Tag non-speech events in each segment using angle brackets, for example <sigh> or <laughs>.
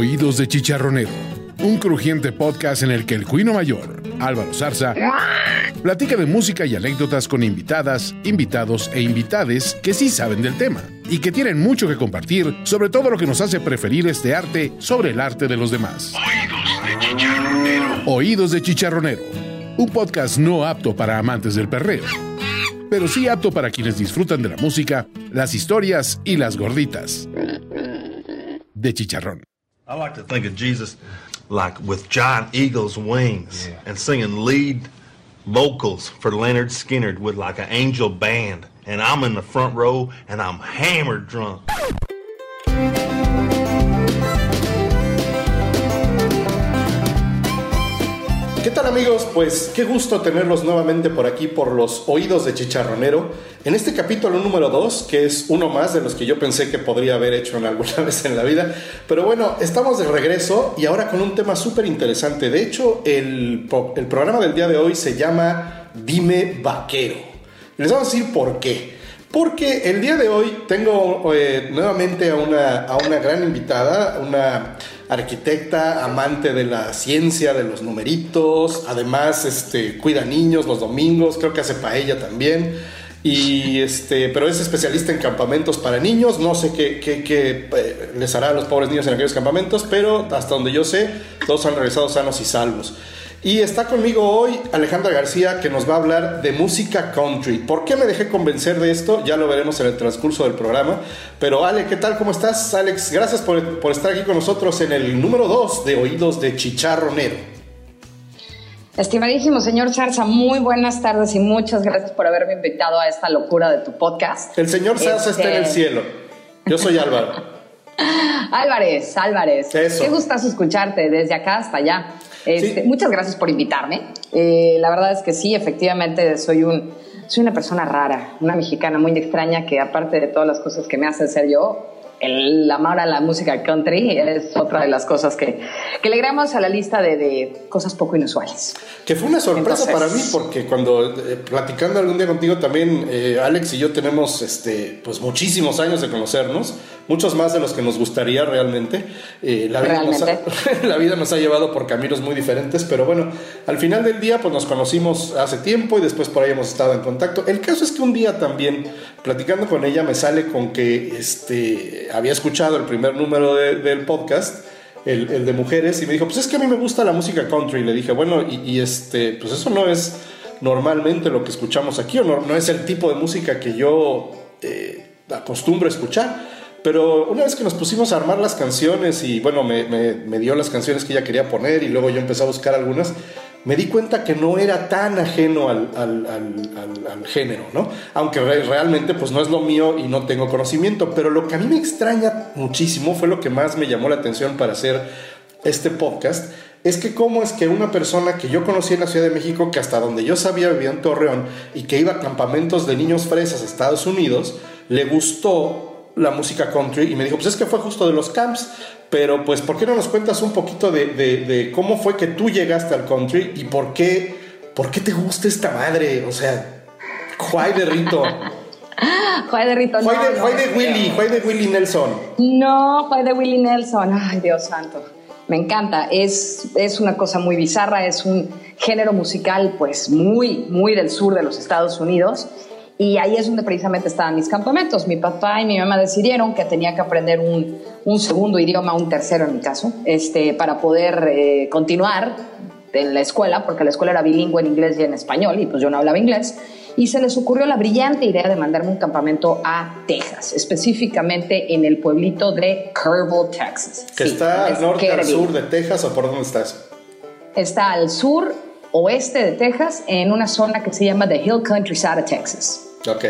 Oídos de Chicharronero, un crujiente podcast en el que el cuino mayor, Álvaro Zarza, platica de música y anécdotas con invitadas, invitados e invitades que sí saben del tema y que tienen mucho que compartir sobre todo lo que nos hace preferir este arte sobre el arte de los demás. Oídos de Chicharronero. Oídos de Chicharronero, un podcast no apto para amantes del perreo, pero sí apto para quienes disfrutan de la música, las historias y las gorditas de chicharrón. I like to think of Jesus like with giant eagle's wings and singing lead vocals for Leonard Skinner with like an angel band. And I'm in the front row and I'm hammered drunk. ¿Qué tal amigos? Pues qué gusto tenerlos nuevamente por aquí por los oídos de Chicharronero. En este capítulo número 2, que es uno más de los que yo pensé que podría haber hecho en alguna <laughs> vez en la vida. Pero bueno, estamos de regreso y ahora con un tema súper interesante. De hecho, el, el programa del día de hoy se llama Dime Vaquero. Les vamos a decir por qué. Porque el día de hoy tengo eh, nuevamente a una, a una gran invitada, una arquitecta, amante de la ciencia, de los numeritos, además este, cuida niños los domingos, creo que hace paella también. Y este, pero es especialista en campamentos para niños. No sé qué, qué, qué eh, les hará a los pobres niños en aquellos campamentos, pero hasta donde yo sé, todos han regresado sanos y salvos. Y está conmigo hoy Alejandra García que nos va a hablar de música country. ¿Por qué me dejé convencer de esto? Ya lo veremos en el transcurso del programa. Pero Ale, ¿qué tal? ¿Cómo estás? Alex, gracias por, por estar aquí con nosotros en el número 2 de Oídos de Chicharronero. Estimadísimo señor Zarza, muy buenas tardes y muchas gracias por haberme invitado a esta locura de tu podcast. El señor Zarza está en el Este- cielo. Yo soy Álvaro. <laughs> Álvarez, Álvarez, Eso. qué gustazo escucharte desde acá hasta allá. Este, Sí. Muchas gracias por invitarme. Eh, la verdad es que sí, efectivamente soy un soy una persona rara, una mexicana muy extraña que aparte de todas las cosas que me hacen ser yo, el amor a la música country es otra de las cosas que, que le agregamos a la lista de, de cosas poco inusuales. Que fue una sorpresa Entonces- para mí porque cuando eh, platicando algún día contigo también, eh, Alex y yo tenemos este, pues muchísimos años de conocernos, muchos más de los que nos gustaría realmente. Eh, la, vida nos ha, <laughs> la vida nos ha llevado por caminos muy diferentes, pero bueno, al final del día pues nos conocimos hace tiempo y después por ahí hemos estado en contacto. El caso es que un día también, platicando con ella, me sale con que este, había escuchado el primer número de- del podcast el, el de mujeres y me dijo, pues es que a mí me gusta la música country. Y le dije, bueno, y, y este, pues eso no es normalmente lo que escuchamos aquí, o no, no es el tipo de música que yo eh, acostumbro a escuchar. Pero una vez que nos pusimos a armar las canciones y bueno, me, me- dio las canciones que ella quería poner y luego yo empecé a buscar algunas, me di cuenta que no era tan ajeno al, al- género, ¿no? Aunque re- realmente pues no es lo mío y no tengo conocimiento, pero lo que a mí me extraña muchísimo fue lo que más me llamó la atención para hacer este podcast, es que cómo es que una persona que yo conocí en la Ciudad de México, que hasta donde yo sabía vivía en Torreón y que iba a campamentos de niños fresas a Estados Unidos, le gustó la música country y me dijo, pues es que fue justo de los camps, pero pues ¿por qué no nos cuentas un poquito de, de- de cómo fue que tú llegaste al country y por qué, por qué te gusta esta madre? O sea, Juay de Rito, <laughs> Juay de Rito, Juay no, de, no, Juay de no. Willy, Juay de Willy Nelson. No, fue de Willie Nelson. Ay, Dios santo. Me encanta. Es, es una cosa muy bizarra. Es un género musical, pues, muy, muy del sur de los Estados Unidos. Y ahí es donde precisamente estaban mis campamentos. Mi papá y mi mamá decidieron que tenía que aprender un, un segundo idioma, un tercero en mi caso, este, para poder eh, continuar en la escuela, porque la escuela era bilingüe en inglés y en español, y pues yo no hablaba inglés. Y se les ocurrió la brillante idea de mandarme un campamento a Texas, específicamente en el pueblito de Kerrville, Texas. Que Sí, está es al norte, al Kerrville. sur de Texas o por dónde estás. Está al sur oeste de Texas, en una zona que se llama The Hill Countryside of Texas. Ok.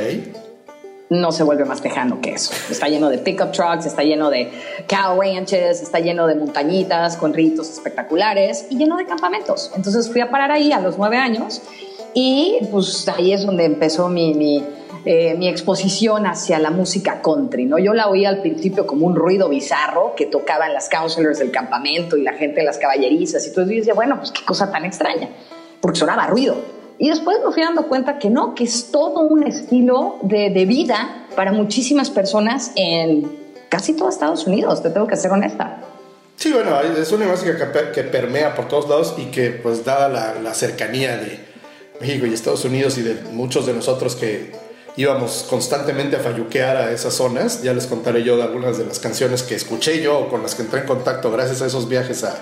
no se vuelve más tejano que eso. Está lleno de pickup trucks, está lleno de cow ranches, está lleno de montañitas con ritos espectaculares y lleno de campamentos. Entonces fui a parar ahí a los nueve años y pues ahí es donde empezó mi, mi, eh, exposición hacia la música country. ¿no? Yo la oía al principio como un ruido bizarro que tocaban las counselors del campamento y la gente de las caballerizas y todo. Y decía, bueno, pues qué cosa tan extraña, porque sonaba ruido. Y después me fui dando cuenta que no, que es todo un estilo de, de vida para muchísimas personas en casi todo Estados Unidos, te tengo que ser honesta. Sí, bueno, es una música que, que permea por todos lados y que, pues, dada la, la cercanía de México y Estados Unidos y de muchos de nosotros que íbamos constantemente a falluquear a esas zonas. Ya les contaré yo de algunas de las canciones que escuché yo con las que entré en contacto gracias a esos viajes a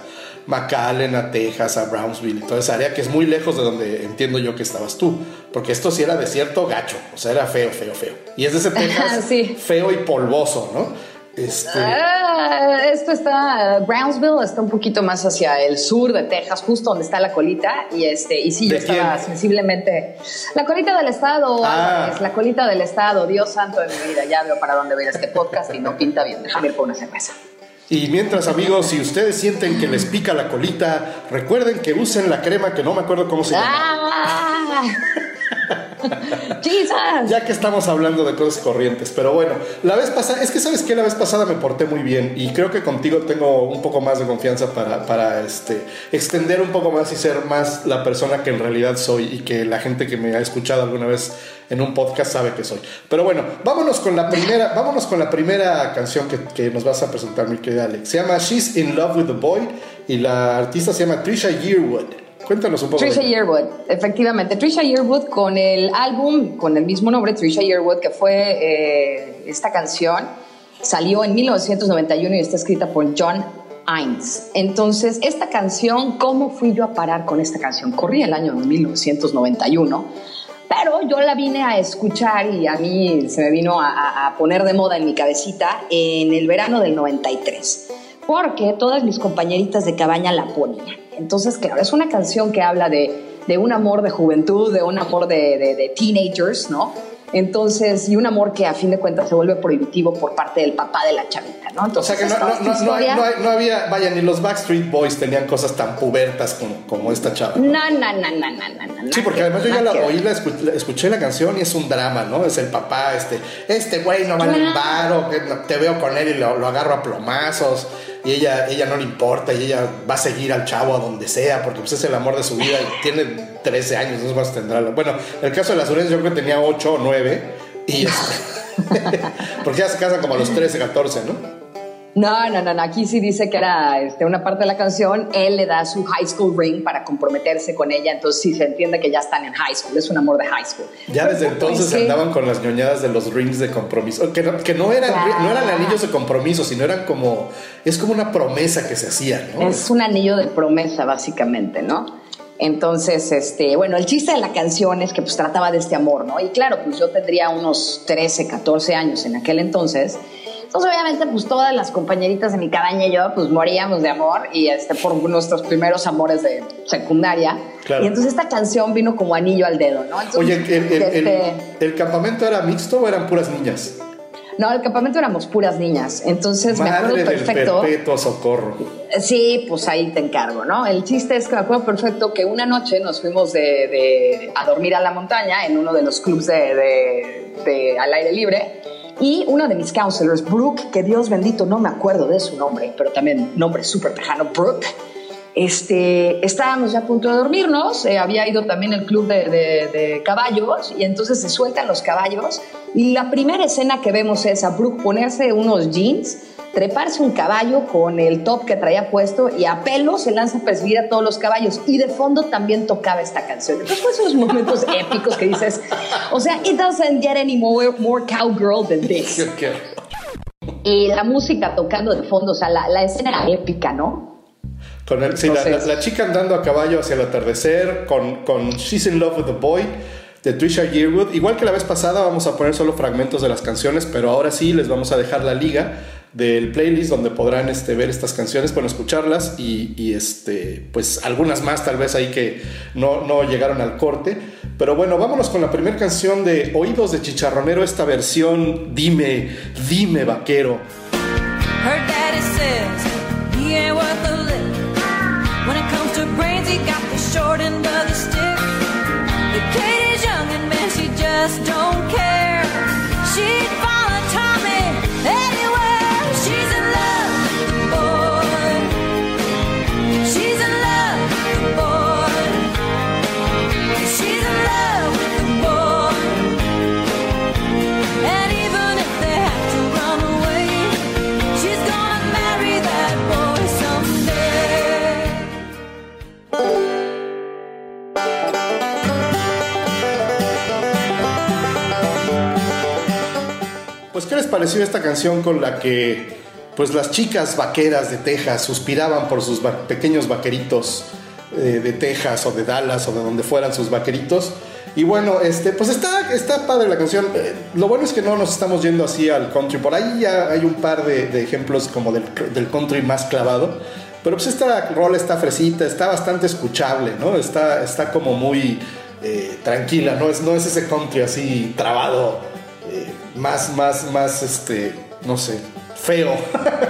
McAllen, a Texas, a Brownsville toda esa área que es muy lejos de donde entiendo yo que estabas tú. Porque esto sí era desierto gacho, o sea, era feo, feo, feo. Y es de ese <laughs> Texas feo y polvoso, ¿no? Este... Ah, esto está, Brownsville está un poquito más hacia el sur de Texas, justo donde está la colita. Y este, y sí, yo estaba sensiblemente. La colita del estado, ah. la colita del estado, Dios santo de mi vida. Ya veo para dónde va este podcast y no pinta bien. Déjame ir por una cerveza. Y mientras, amigos, si ustedes sienten que les pica la colita, recuerden que usen la crema que no me acuerdo cómo se llama. Ah. <laughs> Ya que estamos hablando de cosas corrientes, pero bueno, la vez pasada, es que sabes que la vez pasada me porté muy bien y creo que contigo tengo un poco más de confianza para, para este, extender un poco más y ser más la persona que en realidad soy y que la gente que me ha escuchado alguna vez en un podcast sabe que soy. Pero bueno, vámonos con la primera, vámonos con la primera canción que, que nos vas a presentar, mi querida Alex. Se llama She's in Love with the Boy y la artista se llama Trisha Yearwood. Cuéntanos un poco. Trisha Yearwood, efectivamente. Trisha Yearwood con el álbum, con el mismo nombre, Trisha Yearwood, que fue eh, esta canción, salió en 1991 y está escrita por John Hines. Entonces, esta canción, ¿cómo fui yo a parar con esta canción? Corría el año 1991, pero yo la vine a escuchar y a mí se me vino a, a poner de moda en mi cabecita en el verano del 93, porque todas mis compañeritas de cabaña la ponían. Entonces, claro, es una canción que habla de, de un amor de juventud, de un amor de, de, teenagers, ¿no? Entonces, y un amor que a fin de cuentas se vuelve prohibitivo por parte del papá de la chavita, ¿no? o sea que no, no, no, había, vaya, ni los Backstreet Boys tenían cosas tan pubertas como, como esta chava. No, no, no, no, no, no. Sí, porque además yo ya la oí, la escuché, la canción y es un drama, ¿no? Es el papá, este, este güey no vale un varo, te veo con él y lo, lo agarro a plomazos y ella, ella no le importa y ella va a seguir al chavo a donde sea porque pues, es el amor de su vida y tiene 13 años, no más tendrá. Bueno, el caso de las Urias yo creo que tenía 8 o 9 y <laughs> porque ya se casan como a los 13, 14, ¿no? No, no, no, aquí sí dice que era este, una parte de la canción, él le da su high school ring para comprometerse con ella, entonces sí se entiende que ya están en high school, es un amor de high school. Ya desde entonces andaban con las ñoñadas de los rings de compromiso, que no, que no eran, no eran anillos de compromiso, sino eran como, es como una promesa que se hacía, ¿no? Es un anillo de promesa, básicamente, ¿no? Entonces, este, bueno, el chiste de la canción es que pues trataba de este amor, ¿no? Y claro, pues yo tendría unos 13, 14 años en aquel entonces. Entonces, obviamente, pues todas las compañeritas de mi cabaña y yo, pues moríamos de amor y este, por nuestros primeros amores de secundaria. Y entonces esta canción vino como anillo al dedo, ¿no? Oye, el, este el, campamento era mixto o eran puras niñas? No, el campamento éramos puras niñas. Entonces me acuerdo perfecto. perpetuo socorro. Sí, pues ahí te encargo, ¿no? El chiste es que me acuerdo perfecto que una noche nos fuimos de, a dormir a la montaña en uno de los clubs de, de al aire libre y uno de mis counselors, Brooke, que Dios bendito, no me acuerdo de su nombre, pero también nombre súper tejano, Brooke. Este, estábamos ya a punto de dormirnos, eh, había ido también el club de, de, caballos y entonces se sueltan los caballos y la primera escena que vemos es a Brooke ponerse unos jeans treparse un caballo con el top que traía puesto y a pelo se lanza a perseguir a todos los caballos. Y de fondo también tocaba esta canción. Entonces fue esos momentos <laughs> épicos que dices, o sea, it doesn't get any more, more cowgirl than this. Y la música tocando de fondo, o sea, la, la escena era épica, ¿no? Con el, sí, la, chica andando a caballo hacia el atardecer, con, con She's in Love with the Boy de Trisha Yearwood. Igual que la vez pasada, vamos a poner solo fragmentos de las canciones, pero ahora sí les vamos a dejar la liga del playlist donde podrán este, ver estas canciones, bueno, escucharlas y, este, pues algunas más tal vez ahí que no, no llegaron al corte. Pero bueno, vámonos con la primera canción de Oídos de Chicharronero, esta versión Dime, dime vaquero. Her daddy says he got the short end of the stick. Kid is young and man, she just don't care. She'd pareció esta canción con la que pues las chicas vaqueras de Texas suspiraban por sus pequeños vaqueritos eh, de Texas o de Dallas o de donde fueran sus vaqueritos? Y bueno, este, pues está, está padre la canción. Eh, lo bueno es que no nos estamos yendo así al country. Por ahí ya hay un par de, ejemplos como del, country más clavado. Pero pues esta rola está fresita, está bastante escuchable, ¿no? Está, está como muy eh, tranquila, ¿no? Es, no es ese country así trabado, más, más, más, este, no sé, feo.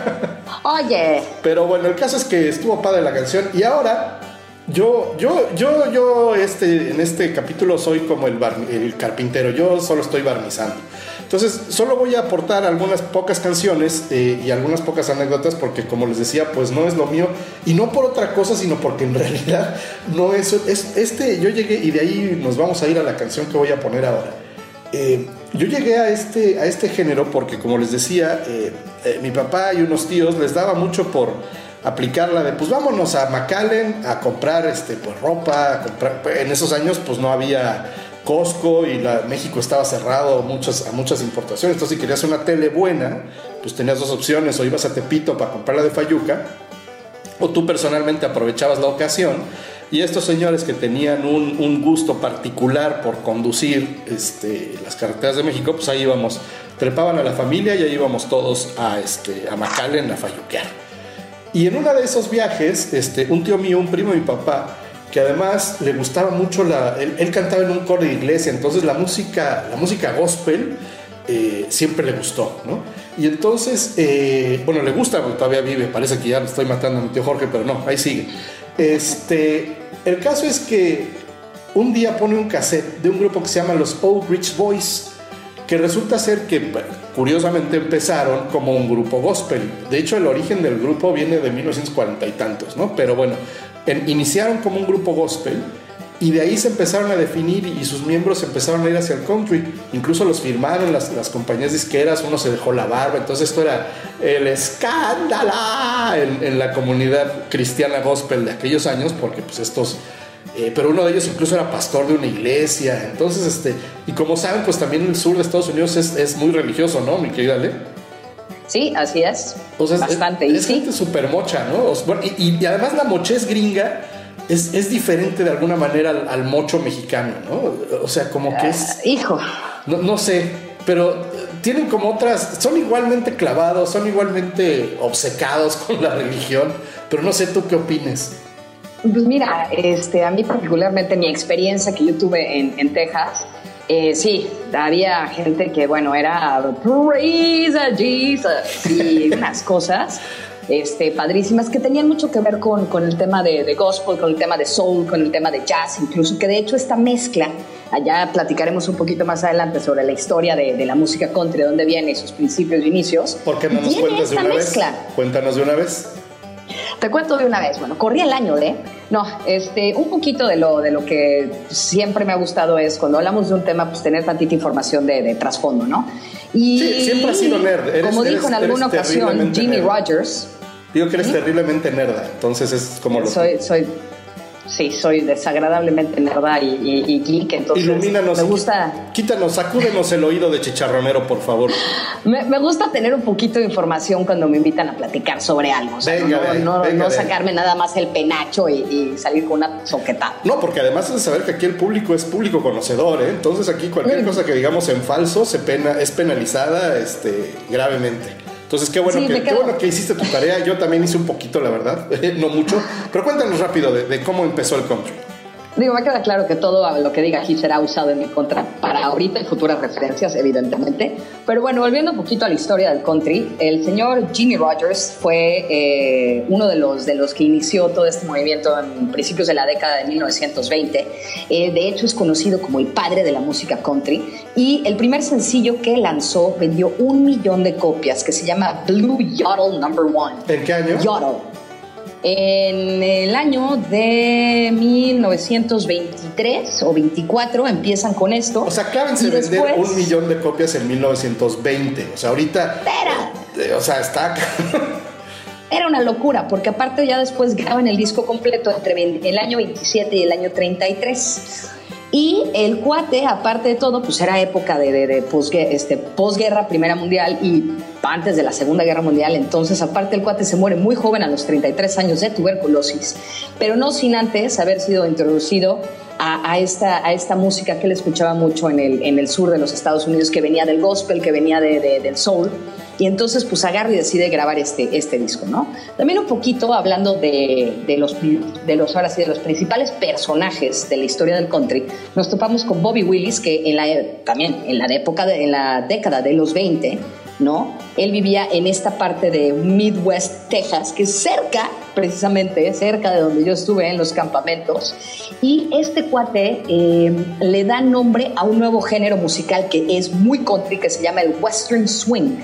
<laughs> Oye. Pero bueno, el caso es que estuvo padre la canción y ahora yo, yo, yo, yo, este, en este capítulo soy como el, el carpintero, yo solo estoy barnizando. Entonces, solo voy a aportar algunas pocas canciones eh, y algunas pocas anécdotas porque, como les decía, pues no es lo mío y no por otra cosa, sino porque en <laughs> realidad no es, es este, yo llegué y de ahí nos vamos a ir a la canción que voy a poner ahora. Eh, yo llegué a este, a este género porque, como les decía, eh, mi papá y unos tíos les daba mucho por aplicarla de pues vámonos a McAllen a comprar este pues ropa, a comprar, en esos años pues no había Costco y la, México estaba cerrado muchas, a muchas importaciones, entonces si querías una tele buena, pues tenías dos opciones, o ibas a Tepito para comprarla de Fayuca, o tú personalmente aprovechabas la ocasión, y estos señores que tenían un, gusto particular por conducir este, las carreteras de México, pues ahí íbamos, trepaban a la familia y ahí íbamos todos a, este, a McAllen a Fayuquear. Y en uno de esos viajes, este, un tío mío, un primo de mi papá, que además le gustaba mucho la. Él, cantaba en un coro de iglesia, entonces la música, la música gospel eh, siempre le gustó, ¿no? Y entonces, eh, bueno, le gusta, todavía vive, parece que ya lo estoy matando a mi tío Jorge, pero no, ahí sigue. Este, el caso es que un día pone un cassette de un grupo que se llama los Old Rich Boys, que resulta ser que curiosamente empezaron como un grupo gospel. De hecho, el origen del grupo viene de 1940 y tantos, ¿no? Pero bueno, iniciaron como un grupo gospel y de ahí se empezaron a definir y sus miembros empezaron a ir hacia el country. Incluso los firmaron las, las compañías disqueras, uno se dejó la barba. Entonces esto era el escándalo en, en la comunidad cristiana gospel de aquellos años, porque pues estos eh, pero uno de ellos incluso era pastor de una iglesia. Entonces, este, y como saben, pues también el sur de Estados Unidos es, es muy religioso, ¿no, mi querida Ale? Sí, así es. Bastante. Es, es gente súper mocha, ¿no? y, y, además la mochez gringa es, es diferente de alguna manera al, mocho mexicano, ¿no? O sea, como que es... Ah, hijo. No, no sé, pero tienen como otras, son igualmente clavados, son igualmente obcecados con la religión, pero no sé tú qué opines. Pues mira, este, a mí particularmente mi experiencia que yo tuve en, Texas, eh, sí, había gente que, bueno, era praise Jesus y unas cosas este, padrísimas que tenían mucho que ver con, con el tema de, gospel, con el tema de soul, con el tema de jazz, incluso que de hecho esta mezcla, allá platicaremos un poquito más adelante sobre la historia de, de la música country, de dónde viene, sus principios y inicios. ¿Por qué no nos cuentas de una mezcla. vez? Cuéntanos de una vez. Te cuento de una vez, bueno, corría el año de, no, este, un poquito de lo, de lo que siempre me ha gustado es cuando hablamos de un tema, pues tener tantita información de, de trasfondo, ¿no? Y sí, siempre ha sido nerd. como dijo en alguna ocasión Jimmy Rogers. Digo que eres terriblemente nerda, entonces es como lo soy, soy Sí, soy desagradablemente nerda y, y, geek, entonces Ilumínanos, me gusta... Quítanos, sacúdenos el oído de chicharronero, por favor. <laughs> Me, me, gusta tener un poquito de información cuando me invitan a platicar sobre algo. venga, no, no, sacarme nada más el penacho y, salir con una soquetada. No, porque además de saber que aquí el público es público conocedor, ¿eh? Entonces aquí cualquier cosa que digamos en falso se pena, es penalizada este, gravemente. Entonces, qué bueno, que, qué bueno que hiciste tu tarea. Yo también hice un poquito, la verdad, <laughs> no mucho. Pero cuéntanos rápido de, cómo empezó el country. Digo, me queda claro que todo lo que diga aquí será usado en mi contra para ahorita y futuras referencias, evidentemente. Pero bueno, volviendo un poquito a la historia del country, el señor Jimmy Rogers fue eh, uno de los, de los que inició todo este movimiento en principios de la década de 1920. Eh, de hecho, es conocido como el padre de la música country. Y el primer sencillo que lanzó vendió un millón de copias, que se llama Blue Yodel Number One. ¿En qué año? Yodel en el año de 1923 o 24 empiezan con esto. O sea, clávense vender un millón de copias en 1920. O sea, ahorita. Espera. Eh, o sea, está. <laughs> Era una locura, porque aparte ya después graban el disco completo entre el año 27 y el año 33. Y el cuate, aparte de todo, pues era época de, de, este, posguerra, Primera Mundial y antes de la Segunda Guerra Mundial. Entonces, aparte, el cuate se muere muy joven a los 33 años de tuberculosis, pero no sin antes haber sido introducido a, esta, a esta música que él escuchaba mucho en el, en el sur de los Estados Unidos, que venía del gospel, que venía de, del soul. Y entonces, pues agarra y decide grabar este, este disco, ¿no? También un poquito hablando de, de, los, de los, ahora sí, de los principales personajes de la historia del country, nos topamos con Bobby Willis, que en la, también en la, época de, en la década de los 20, ¿no? Él vivía en esta parte de Midwest, Texas, que es cerca, precisamente, cerca de donde yo estuve, en los campamentos. Y este cuate eh, le da nombre a un nuevo género musical que es muy country, que se llama el Western Swing,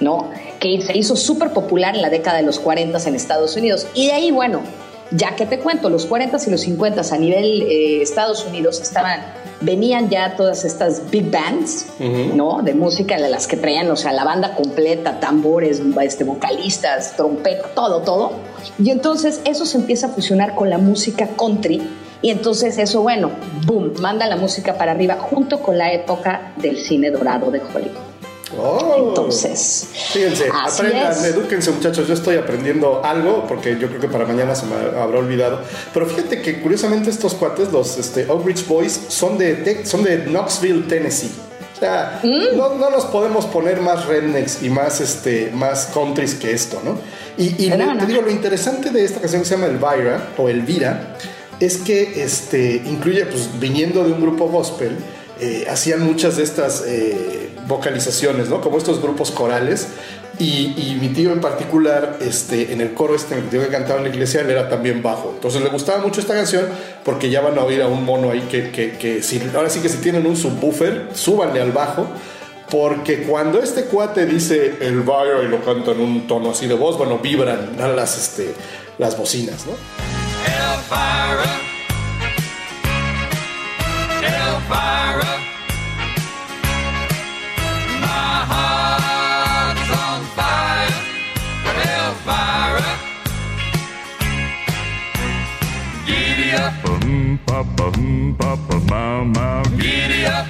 ¿no? Que se hizo súper popular en la década de los 40 en Estados Unidos. Y de ahí, bueno, ya que te cuento, los 40 y los 50 a nivel eh, Estados Unidos estaban venían ya todas estas big bands, ¿no? De música, las que traían, o sea, la banda completa, tambores, este, vocalistas, trompeta, todo, todo. Y entonces eso se empieza a fusionar con la música country. Y entonces eso, bueno, boom, manda la música para arriba junto con la época del cine dorado de Hollywood. Oh. Entonces, fíjense, aprendan, edúquense muchachos, yo estoy aprendiendo algo porque yo creo que para mañana se me habrá olvidado. Pero fíjate que curiosamente estos cuates, los este, Oak Ridge Boys, son de, son de Knoxville, Tennessee. O sea, mm. no, no, nos podemos poner más rednecks y más, este, más countries que esto, ¿no? Y, y te digo, lo interesante de esta canción que se llama Elvira o Elvira es que este, incluye, pues viniendo de un grupo gospel, eh, hacían muchas de estas... Eh, vocalizaciones, ¿no? Como estos grupos corales. Y, mi tío en particular, este, en el coro este, el tío que cantaba en la iglesia, él era también bajo. Entonces le gustaba mucho esta canción porque ya van a oír a un mono ahí que, si, ahora sí que si tienen un subwoofer, súbanle al bajo. Porque cuando este cuate dice el bayo y lo canta en un tono así de voz, bueno, vibran las, este, las bocinas, ¿no? Papa, papa, mau. Giddy up.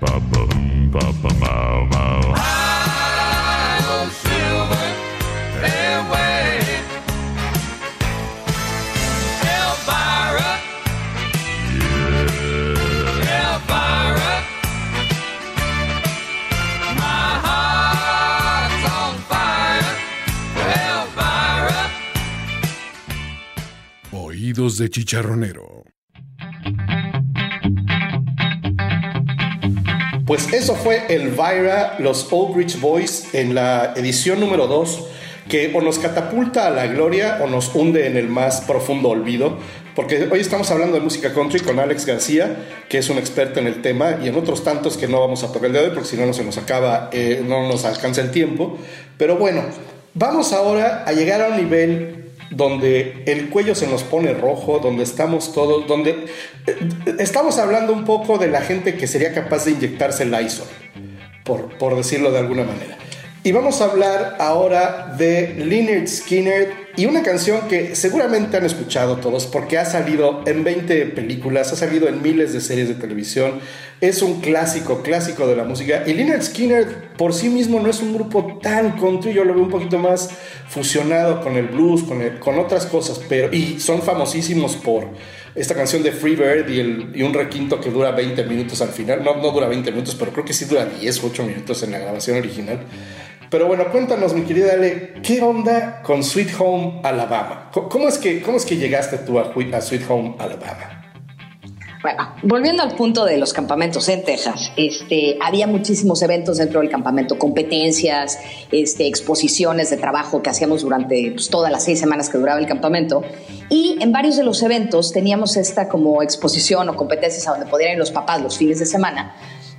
Papa, papa, mau. High on silver, fairway. Elvira. Yeah. Elvira. My heart's on fire. Elvira. Oídos de chicharronero. Pues eso fue Elvira, los Old Rich Boys en la edición número 2, que o nos catapulta a la gloria o nos hunde en el más profundo olvido, porque hoy estamos hablando de música country con Alex García, que es un experto en el tema, y en otros tantos que no vamos a tocar el día de hoy, porque si no, no se nos acaba, eh, no nos alcanza el tiempo. Pero bueno, vamos ahora a llegar a un nivel donde el cuello se nos pone rojo, donde estamos todos, donde eh, estamos hablando un poco de la gente que sería capaz de inyectarse el Lysol, por, por decirlo de alguna manera. Y vamos a hablar ahora de Leonard Skinner y una canción que seguramente han escuchado todos porque ha salido en 20 películas, ha salido en miles de series de televisión, es un clásico, clásico de la música. Y Leonard Skinner por sí mismo no es un grupo tan country, yo lo veo un poquito más fusionado con el blues, con, con otras cosas, pero y son famosísimos por esta canción de Free Bird y, un requinto que dura 20 minutos al final. No, no dura 20 minutos, pero creo que sí dura 10 8 minutos en la grabación original. Pero bueno, cuéntanos, mi querida Ale, ¿qué onda con Sweet Home Alabama? ¿Cómo es que, cómo es que llegaste tú a, Sweet Home Alabama? Bueno, volviendo al punto de los campamentos en Texas, este, había muchísimos eventos dentro del campamento, competencias, este, exposiciones de trabajo que hacíamos durante pues, todas las seis semanas que duraba el campamento. Y en varios de los eventos teníamos esta como exposición o competencias a donde podían ir los papás los fines de semana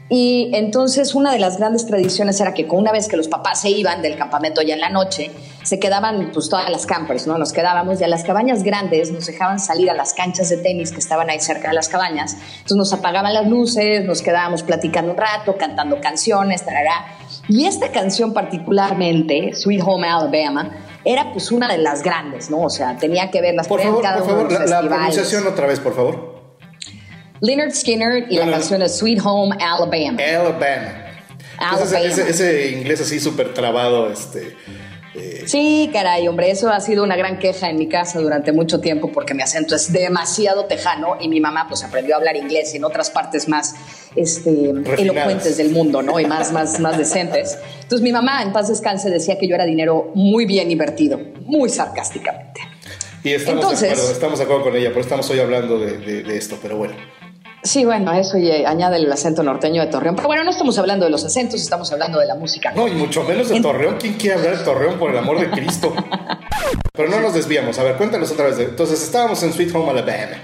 y entonces una de las grandes tradiciones era que una vez que los papás se iban del campamento ya en la noche, se quedaban pues todas las campers, ¿no? Nos quedábamos y a las cabañas grandes nos dejaban salir a las canchas de tenis que estaban ahí cerca de las cabañas. Entonces nos apagaban las luces, nos quedábamos platicando un rato, cantando canciones, tarará. Y esta canción particularmente, Sweet Home Alabama, era pues una de las grandes, ¿no? O sea, tenía que ver las Por favor, por favor, la, la pronunciación otra vez, por favor. Leonard Skinner y la canción es Sweet Home Alabama. Alabama. Alabama. Ese, ese, inglés así súper trabado, este Sí, caray, hombre, eso ha sido una gran queja en mi casa durante mucho tiempo porque mi acento es demasiado tejano y mi mamá pues aprendió a hablar inglés en otras partes más este, elocuentes del mundo, ¿no? Y más, más, más decentes. Entonces mi mamá, en paz descanse, decía que yo era dinero muy bien invertido, muy sarcásticamente. Y estamos Entonces, de acuerdo, estamos de acuerdo con ella, pero estamos hoy hablando de esto, pero bueno. Sí, bueno, eso y eh, añade el acento norteño de Torreón. Pero bueno, no estamos hablando de los acentos, estamos hablando de la música. No, y mucho menos de Torreón. ¿Quién quiere hablar de Torreón por el amor de Cristo? <laughs> Pero no nos desviamos. A ver, cuéntanos otra vez. Entonces, estábamos en Sweet Home Alabama.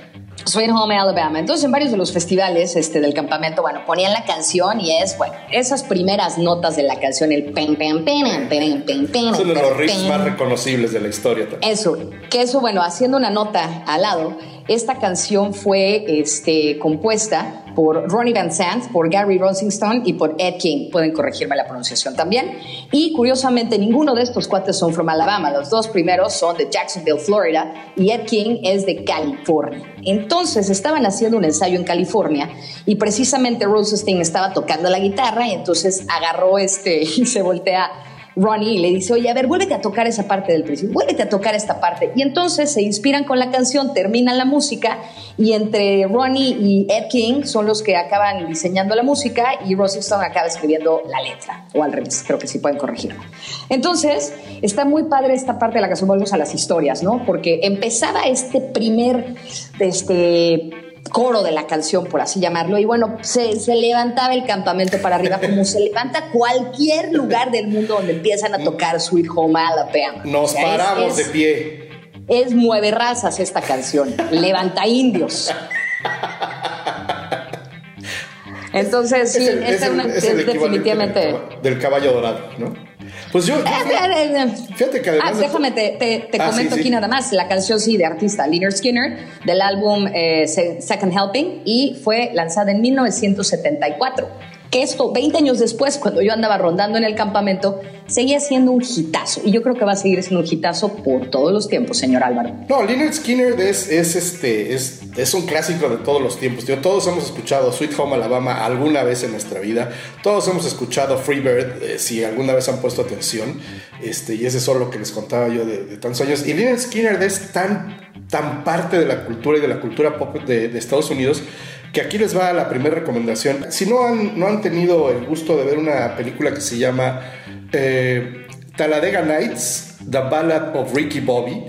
Sweet Home Alabama. Entonces, en varios de los festivales este, del campamento, bueno, ponían la canción y es, bueno, esas primeras notas de la canción, el pen, pen, pen, pen, pen, pen. Son de los riffs más reconocibles de la historia también. Eso, que eso, bueno, haciendo una nota al lado, esta canción fue este, compuesta por Ronnie Van Sant, por Gary Rosingstone y por Ed King. Pueden corregirme la pronunciación también. Y curiosamente, ninguno de estos cuates son from Alabama. Los dos primeros son de Jacksonville, Florida, y Ed King es de California. Entonces estaban haciendo un ensayo en California y precisamente Rosenstein estaba tocando la guitarra y entonces agarró este <laughs> y se voltea Ronnie le dice, oye, a ver, vuélvete a tocar esa parte del principio, vuélvete a tocar esta parte. Y entonces se inspiran con la canción, terminan la música y entre Ronnie y Ed King son los que acaban diseñando la música y Stone acaba escribiendo la letra, o al revés, creo que sí pueden corregirlo. Entonces, está muy padre esta parte de la canción, volvemos a las historias, ¿no? Porque empezaba este primer, este coro de la canción, por así llamarlo, y bueno, se, se, levantaba el campamento para arriba como se levanta cualquier lugar del mundo donde empiezan a tocar Sweet Home Alabama. Nos paramos de pie. Es mueve razas esta canción, levanta indios. <laughs> Entonces, sí, es, definitivamente... Del caballo dorado, ¿no? Pues yo. Fíjate que además. Ah, déjame, te, te, ah, comento aquí nada más. La canción, sí, de artista Leonard Skinner, del álbum eh, Second Helping, y fue lanzada en 1974 esto 20 años después, cuando yo andaba rondando en el campamento, seguía siendo un hitazo. Y yo creo que va a seguir siendo un hitazo por todos los tiempos, señor Álvaro. No, Leonard Skinner es, es este, es, es, un clásico de todos los tiempos. todos hemos escuchado Sweet Home Alabama alguna vez en nuestra vida. Todos hemos escuchado Freebird, eh, si alguna vez han puesto atención. Este, y ese es solo lo que les contaba yo de, tantos años. Y Leonard Skinner es tan, tan parte de la cultura y de la cultura pop de, de Estados Unidos que aquí les va la primera recomendación. Si no han, no han tenido el gusto de ver una película que se llama eh, Talladega Nights, The Ballad of Ricky Bobby,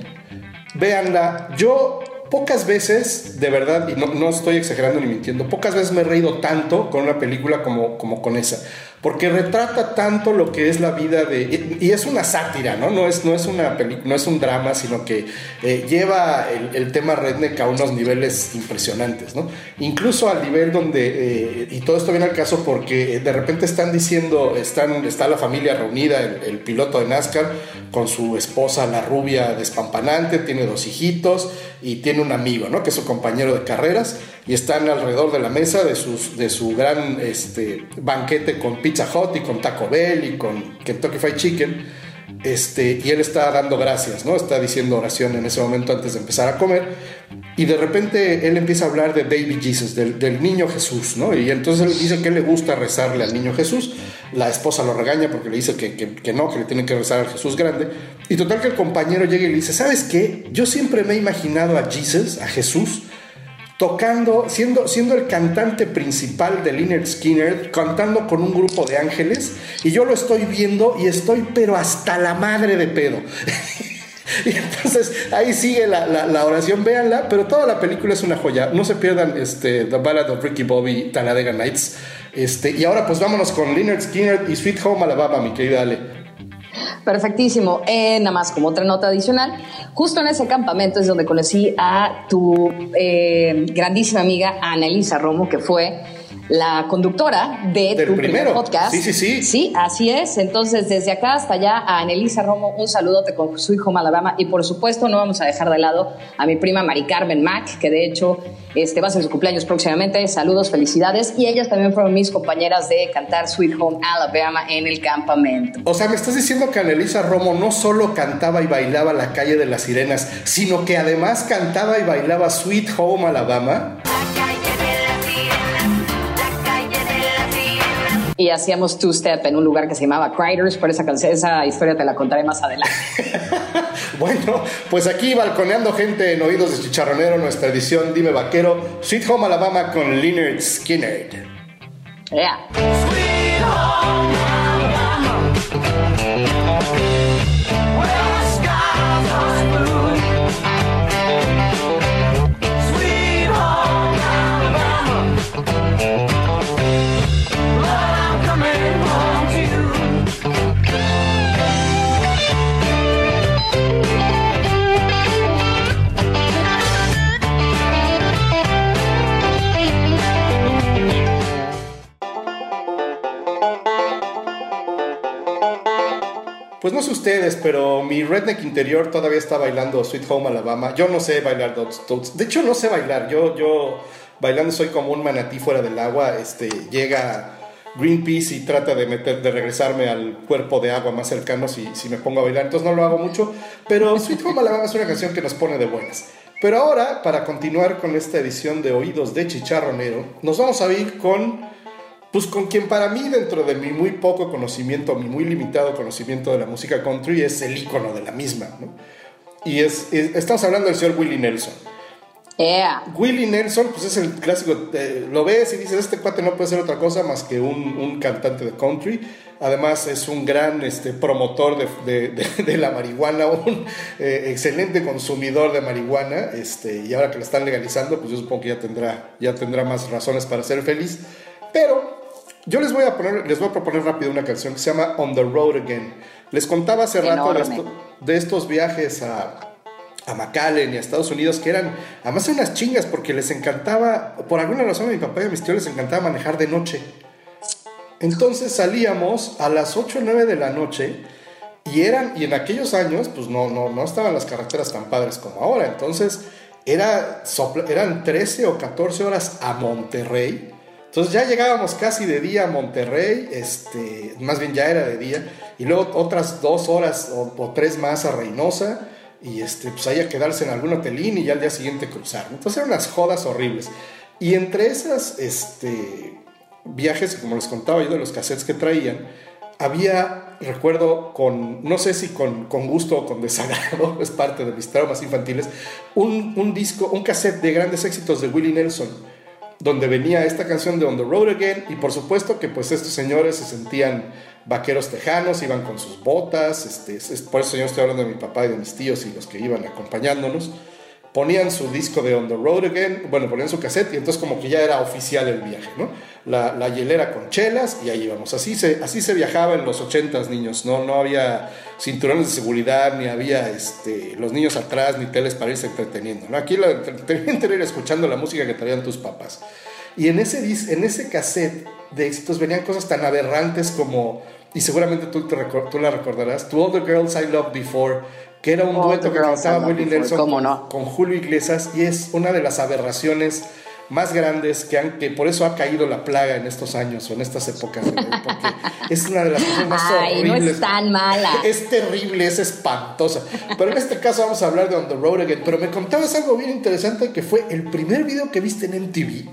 véanla. Yo pocas veces, de verdad, y no, no, estoy exagerando ni mintiendo, pocas veces me he reído tanto con una película como, como con esa porque retrata tanto lo que es la vida de... Y es una sátira, ¿no? No es, no es, una no es un drama, sino que eh, lleva el, tema redneck a unos niveles impresionantes, ¿no? Incluso al nivel donde... Eh, y todo esto viene al caso porque de repente están diciendo, están, está la familia reunida, el, piloto de NASCAR, con su esposa, la rubia despampanante, tiene dos hijitos y tiene un amigo, ¿no? Que es su compañero de carreras y están alrededor de la mesa de, sus, de su gran este, banquete con Pizza Hut y con Taco Bell y con Kentucky Fried Chicken. Este, y él está dando gracias, ¿no? Está diciendo oración en ese momento antes de empezar a comer. Y de repente él empieza a hablar de Baby Jesus, del, del niño Jesús, ¿no? Y entonces él dice que le gusta rezarle al niño Jesús. La esposa lo regaña porque le dice que, que, no, que le tiene que rezar al Jesús grande. Y total que el compañero llega y le dice, ¿sabes qué? Yo siempre me he imaginado a Jesus, a Jesús, tocando, siendo, siendo el cantante principal de Leonard Skinner, cantando con un grupo de ángeles, y yo lo estoy viendo y estoy pero hasta la madre de pedo. <laughs> y entonces ahí sigue la, la, oración, véanla, pero toda la película es una joya. No se pierdan este, The Ballad of Ricky Bobby, Talladega Nights. Este, y ahora pues vámonos con Leonard Skinner y Sweet Home Alabama, mi querida Ale. Perfectísimo. Eh, nada más como otra nota adicional, justo en ese campamento es donde conocí a tu eh, grandísima amiga Ana Elisa Romo, que fue la conductora de tu primer podcast. Sí, sí, sí. Sí, así es. Entonces, desde acá hasta allá, a Anelisa Romo, un saludote con su hijo Malabama. Y por supuesto, no vamos a dejar de lado a mi prima Mari Carmen Mac, que de hecho este, va a ser su cumpleaños próximamente. Saludos, felicidades. Y ellas también fueron mis compañeras de cantar Sweet Home Alabama en el campamento. O sea, me estás diciendo que Anelisa Romo no solo cantaba y bailaba La calle de las sirenas, sino que además cantaba y bailaba Sweet Home Alabama. Y hacíamos two-step en un lugar que se llamaba Criders, por esa, canción, esa historia te la contaré más adelante. <laughs> bueno, pues aquí balconeando gente en Oídos de Chicharronero, nuestra edición Dime Vaquero, Sweet Home Alabama con Leonard Skinner. Yeah. Pues no sé ustedes, pero mi redneck interior todavía está bailando Sweet Home Alabama. Yo no sé bailar Dots, De hecho, no sé bailar. Yo, yo bailando soy como un manatí fuera del agua. Este, llega Greenpeace y trata de meter, de regresarme al cuerpo de agua más cercano si, si me pongo a bailar. Entonces no lo hago mucho. Pero Sweet Home Alabama es una canción que nos pone de buenas. Pero ahora, para continuar con esta edición de Oídos de Chicharronero, nos vamos a ir con pues con quien para mí, dentro de mi muy poco conocimiento, mi muy limitado conocimiento de la música country, es el icono de la misma. ¿no? Y es, estamos hablando del señor Willie Nelson. Yeah. Willie Nelson, pues es el clásico, eh, lo ves y dices, este cuate no puede ser otra cosa más que un, un cantante de country. Además es un gran este, promotor de, de, de, la marihuana, <laughs> un eh, excelente consumidor de marihuana. Este, y ahora que lo están legalizando, pues yo supongo que ya tendrá, ya tendrá más razones para ser feliz. Pero yo les voy a poner, les voy a proponer rápido una canción que se llama On the Road Again. Les contaba hace rato de, estos viajes a, a McAllen y a Estados Unidos que eran, además unas chingas porque les encantaba, por alguna razón a mi papá y a mis tíos les encantaba manejar de noche. Entonces salíamos a las 8 o 9 de la noche y eran, y en aquellos años, pues no, no, no estaban las carreteras tan padres como ahora. Entonces era, eran 13 o 14 horas a Monterrey entonces ya llegábamos casi de día a Monterrey, este, más bien ya era de día, y luego otras dos horas o, tres más a Reynosa, y este, pues ahí a quedarse en algún hotelín y ya al día siguiente cruzar. Entonces eran unas jodas horribles. Y entre esas este, viajes, como les contaba yo de los cassettes que traían, había, recuerdo, con, no sé si con, con, gusto o con desagrado, <laughs> es parte de mis traumas infantiles, un, un disco, un cassette de grandes éxitos de Willie Nelson donde venía esta canción de On the Road Again y por supuesto que pues estos señores se sentían vaqueros tejanos, iban con sus botas, este, es, por eso yo estoy hablando de mi papá y de mis tíos y los que iban acompañándonos, ponían su disco de On the Road Again, bueno, ponían su cassette y entonces como que ya era oficial el viaje, ¿no? La, la hielera con chelas y ahí íbamos. Así se, así se viajaba en los ochentas, niños, ¿no? No había cinturones de seguridad, ni había este, los niños atrás, ni teles para irse entreteniendo, ¿no? Aquí el entretenimiento era escuchando la música que traían tus papás. Y en ese, en ese cassette de éxitos venían cosas tan aberrantes como, y seguramente tú, te, tú la recordarás, To All the Girls I Loved Before, que era un dueto que cantaba Willie Nelson con, Julio Iglesias y es una de las aberraciones más grandes que, han, que por eso ha caído la plaga en estos años o en estas épocas, porque <laughs> es una de las cosas más Ay, no es tan mala. <laughs> Es terrible, es espantosa. Pero en este caso vamos a hablar de On the Road Again. Pero me contabas algo bien interesante que fue el primer video que viste en MTV.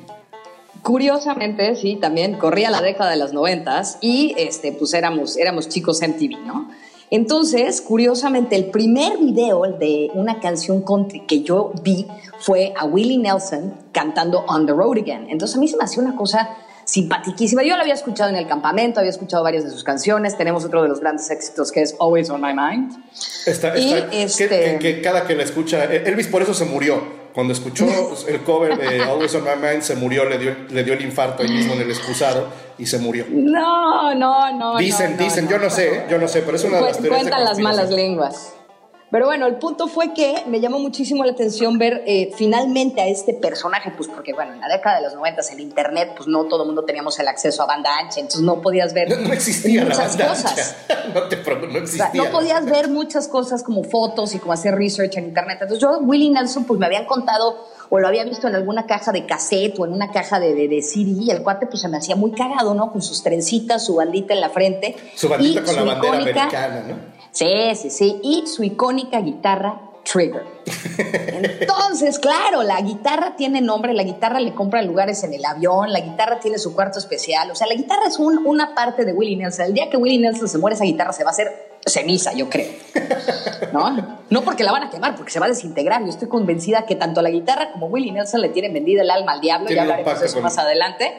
Curiosamente, sí, también corría la década de las noventas y este, pues éramos, éramos chicos MTV, ¿no? Entonces, curiosamente, el primer video de una canción country que yo vi fue a Willie Nelson cantando On the Road Again. Entonces, a mí se me hacía una cosa simpaticísima. Yo la había escuchado en el campamento, había escuchado varias de sus canciones. Tenemos otro de los grandes éxitos que es Always on My Mind. Está, está, este que, cada que la escucha, Elvis por eso se murió cuando escuchó el cover de <laughs> Always on My Mind, se murió, le dio, le dio el infarto ahí mismo en el excusado y se murió. No, no, no. Dicen, dicen, yo no sé, yo no sé, pero es una de las teorías Cuentan las malas lenguas. Pero bueno, el punto fue que me llamó muchísimo la atención ver eh, finalmente a este personaje, pues porque bueno, en la década de los 90 el internet, pues no todo el mudo teníamos el acceso a banda ancha, entonces no podías ver no, existía muchas cosas. <laughs> no, te, no existía. no podías ver muchas cosas como fotos y como hacer research en internet. Entonces yo, Willie Nelson, pues me habían contado o lo había visto en alguna caja de cassette o en una caja de, de, de CD y el cuate pues se me hacía muy cagado, ¿no? Con sus trencitas, su bandita en la frente. Su bandita con la bandera americana, ¿no? Sí, sí, sí. Y su icónica guitarra Trigger. Entonces, claro, la guitarra tiene nombre, la guitarra le compra lugares en el avión, la guitarra tiene su cuarto especial, o sea, la guitarra es una parte de Willie Nelson. El día que Willie Nelson se muere, esa guitarra se va a hacer ceniza, yo creo. ¿No? No porque la van a quemar, porque se va a desintegrar. Yo estoy convencida que tanto la guitarra como Willie Nelson le tienen vendida el alma al diablo, y hablaremos de eso más adelante.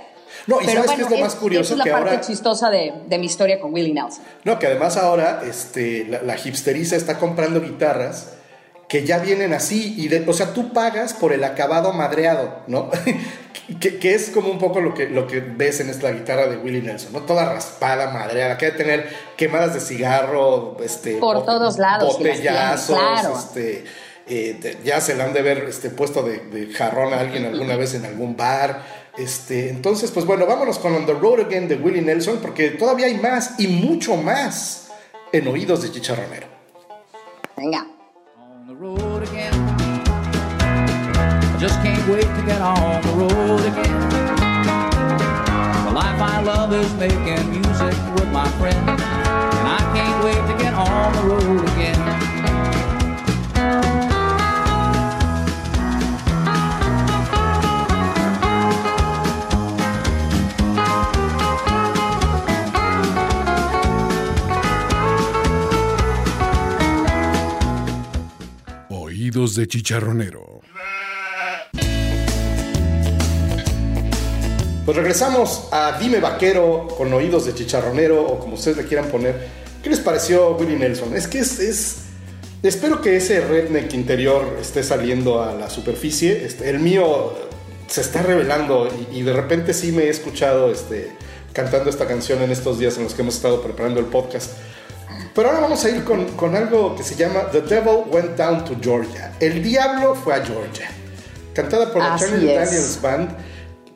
No, y sabes es lo más curioso es la que parte ahora... chistosa de, de, mi historia con Willie Nelson. No, que además ahora este, la, la hipsteriza está comprando guitarras que ya vienen así, y de, o sea, tú pagas por el acabado madreado, ¿no? <laughs> que, que, es como un poco lo que, lo que ves en esta guitarra de Willie Nelson, ¿no? Toda raspada, madreada, que debe tener quemadas de cigarro, este... Por todos lados. Botellazos, claro. este... Eh, ya se la han de ver este, puesto de, de, jarrón a alguien alguna vez en algún bar. Este, entonces, pues bueno, vámonos con On the Road Again de Willie Nelson, porque todavía hay más y mucho más en oídos de Chicharronero. Venga. On the road again. I just can't wait to get on the road again. The life I love is making music with my friends, and I can't wait to get on the road again. De chicharronero. Pues regresamos a Dime Vaquero con oídos de chicharronero o como ustedes le quieran poner. ¿Qué les pareció Willie Nelson? Es que es, es espero que ese redneck interior esté saliendo a la superficie. Este, el mío se está revelando y, y, de repente sí me he escuchado este, cantando esta canción en estos días en los que hemos estado preparando el podcast. Pero ahora vamos a ir con, con, algo que se llama The Devil Went Down to Georgia. El diablo fue a Georgia. Cantada por la Charlie Daniels Band.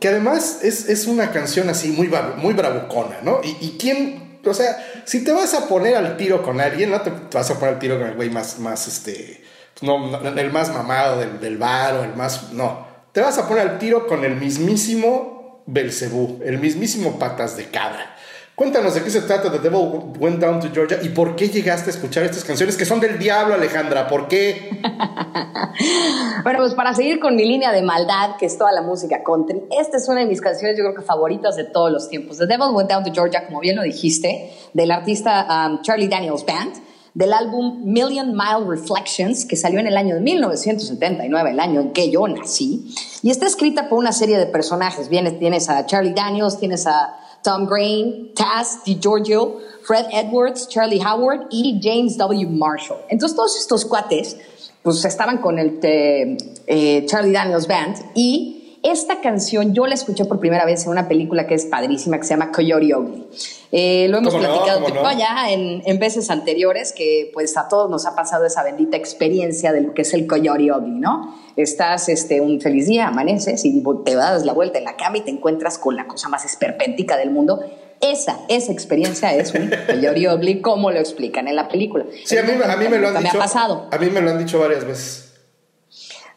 Que además es, es, una canción así muy, muy bravucona, ¿no? Y, y, quién, o sea, si te vas a poner al tiro con alguien, no te vas a poner al tiro con el güey más, más este, no, el más mamado del, del bar o el más, no. Te vas a poner al tiro con el mismísimo Belcebú, el mismísimo Patas de Cabra. Cuéntanos de qué se trata The Devil Went Down to Georgia y por qué llegaste a escuchar estas canciones que son del diablo, Alejandra. ¿Por qué? <laughs> bueno, pues para seguir con mi línea de maldad, que es toda la música country, esta es una de mis canciones, yo creo que favoritas de todos los tiempos. The Devil Went Down to Georgia, como bien lo dijiste, del artista um, Charlie Daniels Band, del álbum Million Mile Reflections, que salió en el año de 1979, el año en que yo nací, y está escrita por una serie de personajes. Vienes, tienes a Charlie Daniels, tienes a Tom Green, Taz DiGiorgio, Fred Edwards, Charlie Howard y James W. Marshall. Entonces todos estos cuates pues estaban con el eh, Charlie Daniels Band y esta canción yo la escuché por primera vez en una película que es padrísima que se llama Coyote Ugly. Eh, lo hemos platicado no, no? ya en, en, veces anteriores que pues a todos nos ha pasado esa bendita experiencia de lo que es el Coyote Ugly, ¿no? Estás este, un feliz día, amaneces y te das la vuelta en la cama y te encuentras con la cosa más esperpéntica del mundo. Esa, esa experiencia es un Coyote Ugly, como lo explican en la película. Sí, a mí, a mí me lo han me dicho. Ha pasado. A mí me lo han dicho varias veces.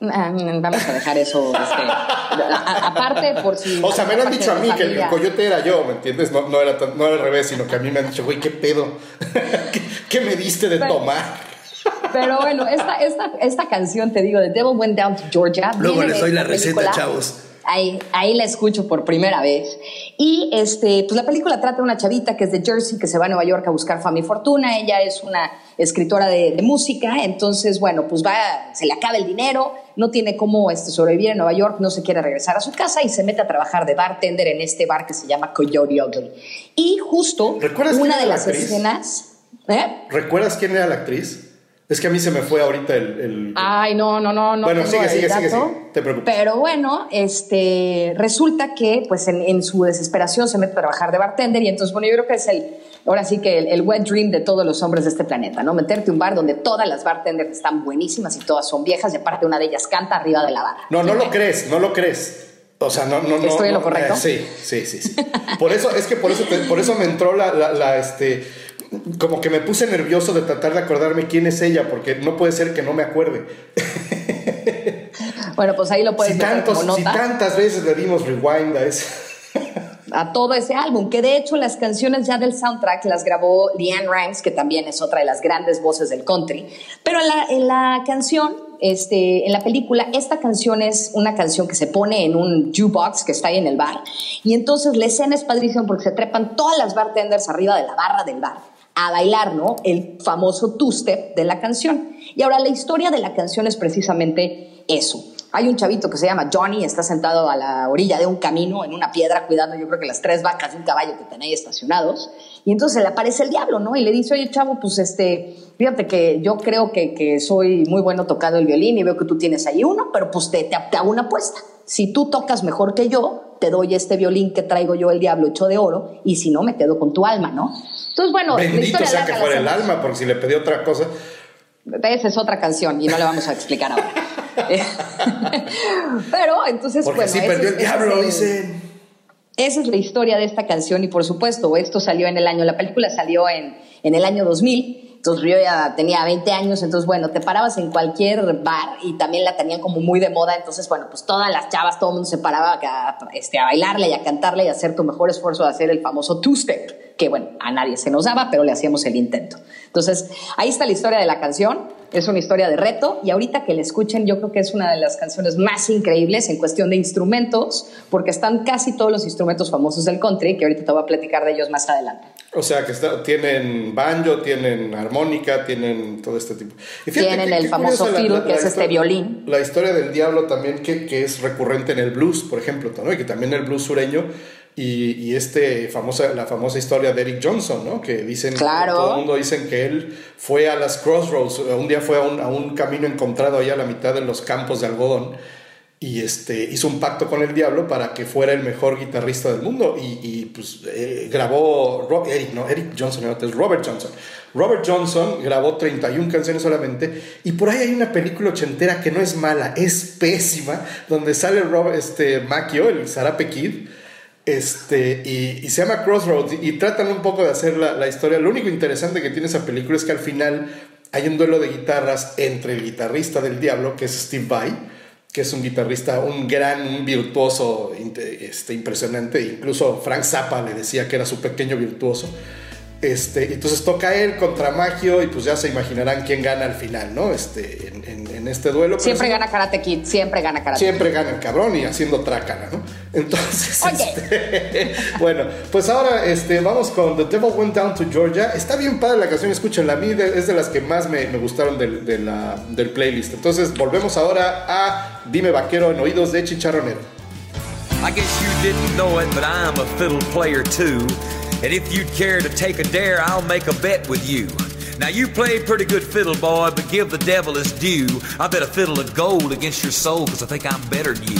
Vamos a dejar eso. Este, a, aparte, por si. O sea, me lo han dicho a mí que el coyote era yo, ¿me entiendes? No, no, era, no era al revés, sino que a mí me han dicho, güey, ¿qué pedo? <laughs> ¿Qué, ¿Qué, me diste de pero, tomar? Pero bueno, esta, esta, esta canción, te digo, The Devil Went Down to Georgia. Luego les doy la receta, chavos. Ahí, ahí la escucho por primera vez. Y este, pues la película trata de una chavita que es de Jersey, que se va a Nueva York a buscar fama y fortuna. Ella es una escritora de, de música, entonces, bueno, pues va, se le acaba el dinero, no tiene cómo este, sobrevivir en Nueva York, no se quiere regresar a su casa y se mete a trabajar de bartender en este bar que se llama Coyote Ugly. Y justo una de las escenas... ¿eh? ¿Recuerdas quién era la actriz? Es que a mí se me fue ahorita el. el... Ay, no, no, no, no. Bueno, sigue, sigue, sigue, sigue, Te preocupes. Pero bueno, este, resulta que, pues, en, en, su desesperación se mete a trabajar de bartender y entonces, bueno, yo creo que es el, ahora sí que el, el, wet dream de todos los hombres de este planeta, ¿no? Meterte a un bar donde todas las bartenders están buenísimas y todas son viejas y aparte una de ellas canta arriba de la barra. No, no lo crees, no lo crees. O sea, no, no, no. ¿Estoy en lo correcto? Eh, sí, sí, sí, sí. por eso, es que por eso, por eso me entró la, la, la este como que me puse nervioso de tratar de acordarme quién es ella, porque no puede ser que no me acuerde. <laughs> Bueno, pues ahí lo puedes si, ver tantos, como nota. si tantas veces le dimos rewind a eso. a todo ese álbum, que de hecho las canciones ya del soundtrack las grabó Leanne Rimes, que también es otra de las grandes voces del country, pero en la, en la canción, este, en la película, esta canción es una canción que se pone en un jukebox que está ahí en el bar, y entonces la escena es padrísima porque se trepan todas las bartenders arriba de la barra del bar a bailar, ¿no? El famoso two-step de la canción. Y ahora la historia de la canción es precisamente eso. Hay un chavito que se llama Johnny, está sentado a la orilla de un camino en una piedra cuidando yo creo que las tres vacas de un caballo que tenéis estacionados. Y entonces le aparece el diablo, ¿no? Y le dice, oye chavo, pues este, fíjate que yo creo que, que soy muy bueno tocando el violín y veo que tú tienes ahí uno, pero pues te, te, te hago una apuesta. Si tú tocas mejor que yo, te doy este violín que traigo yo, el diablo hecho de oro, y si no, me quedo con tu alma, ¿no? Entonces, bueno, Bendito sea que fuera el alma, porque si le pedí otra cosa. Esa es otra canción y no la vamos a explicar ahora. <laughs> Pero entonces, Porque bueno, sí perdió el diablo, dicen. Esa es la historia de esta canción y por supuesto, esto salió en el año, la película salió en, en el año 2000, entonces yo ya tenía 20 años, entonces bueno, te parabas en cualquier bar y también la tenían como muy de moda, entonces bueno, pues todas las chavas, todo el mundo se paraba a, este, a bailarla y a cantarla y a hacer tu mejor esfuerzo de hacer el famoso two-step, que bueno, a nadie se nos daba, pero le hacíamos el intento. Entonces, ahí está la historia de la canción, es una historia de reto y ahorita que la escuchen yo creo que es una de las canciones más increíbles en cuestión de instrumentos, porque están casi todos los instrumentos famosos del country, que ahorita te voy a platicar de ellos más adelante. O sea, que está- tienen banjo, tienen armónica, tienen todo este tipo. Y fíjate Tienen qué- el qué famoso fiddle, que es este violín. La historia del diablo también, que, que es recurrente en el blues, por ejemplo, ¿no? Y que también el blues sureño y, y este famosa, la famosa historia de Eric Johnson, ¿no? Que dicen, Claro. todo el mundo dicen que él fue a las crossroads, un día fue a un, a un camino encontrado allá a la mitad de los campos de algodón y este, hizo un pacto con el diablo para que fuera el mejor guitarrista del mundo y, y, pues eh, grabó Eric, no, Eric Johnson, no, es Robert Johnson. Robert Johnson grabó 31 canciones solamente y por ahí hay una película ochentera que no es mala, es pésima, donde sale Robert, este, Macchio, el Zarape Kid, este, y, y se llama Crossroads y, y tratan un poco de hacer la, la historia. Lo único interesante que tiene esa película es que al final hay un duelo de guitarras entre el guitarrista del diablo, que es Steve Vai, que es un guitarrista, un gran, un virtuoso este, impresionante. Incluso Frank Zappa le decía que era su pequeño virtuoso. Este, entonces toca él contra Magio y pues ya se imaginarán quién gana al final, ¿no? Este, en, en- en este duelo. Siempre gana Karate Kid, siempre gana Karate Kid. Siempre gana el cabrón y haciendo trácala, ¿no? Entonces, Oye. este, <laughs> bueno, pues ahora este, vamos con The Devil Went Down to Georgia. Está bien padre la canción, escúchenla. A mí es de las que más me, me gustaron del, de la- del playlist. Entonces, volvemos ahora a Dime Vaquero en oídos de Chicharronero. I guess you didn't know it, but I'm a fiddle player too. And if you'd care to take a dare, I'll make a bet with you. Now you play pretty good fiddle, boy, but give the devil his due. I bet a fiddle of gold against your soul, cause I think I'm better than you.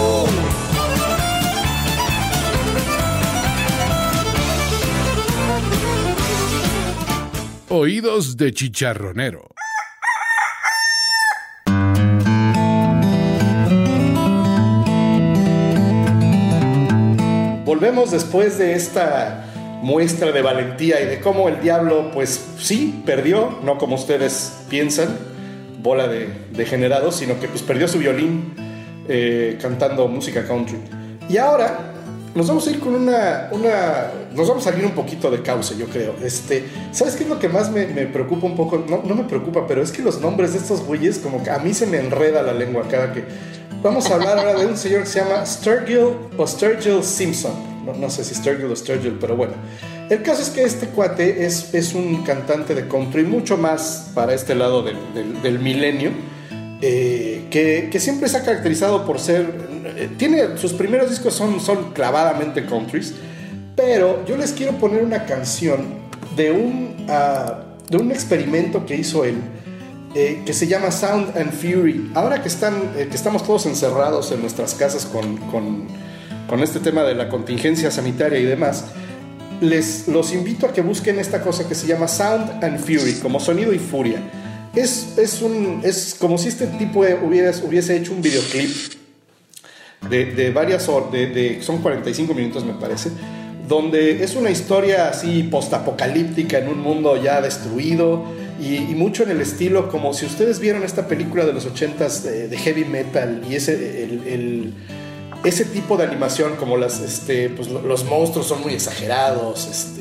Oídos de chicharronero. Volvemos después de esta muestra de valentía y de cómo el diablo, pues sí, perdió, no como ustedes piensan, bola de degenerados, sino que pues perdió su violín eh, cantando música country. Y ahora nos vamos a ir con una, una, nos vamos a salir un poquito de cauce, yo creo. Este, ¿Sabes qué es lo que más me, preocupa un poco? No, no me preocupa, pero es que los nombres de estos güeyes, como que a mí se me enreda la lengua cada que... Vamos a hablar ahora de un señor que se llama Sturgill o Sturgill Simpson. No, no sé si Sturgill o Sturgill, pero bueno. El caso es que este cuate es, es un cantante de country mucho más para este lado del- del milenio, eh, que, siempre se ha caracterizado por ser... eh, tiene, sus primeros discos son, son clavadamente countries, pero yo les quiero poner una canción de un, ah, de un experimento que hizo él, eh, que se llama Sound and Fury. Ahora que, están, que estamos todos encerrados en nuestras casas con, con, con este tema de la contingencia sanitaria y demás, les los invito a que busquen esta cosa que se llama Sound and Fury, como sonido y furia. Es, es, un, es como si este tipo hubiese, hubiese hecho un videoclip de, de varias horas, de, de, son 45 minutos me parece, donde es una historia así postapocalíptica en un mundo ya destruido y, mucho en el estilo como si ustedes vieron esta película de los 80s de, de heavy metal y ese, el, ese tipo de animación como las, este, pues, los monstruos son muy exagerados, este,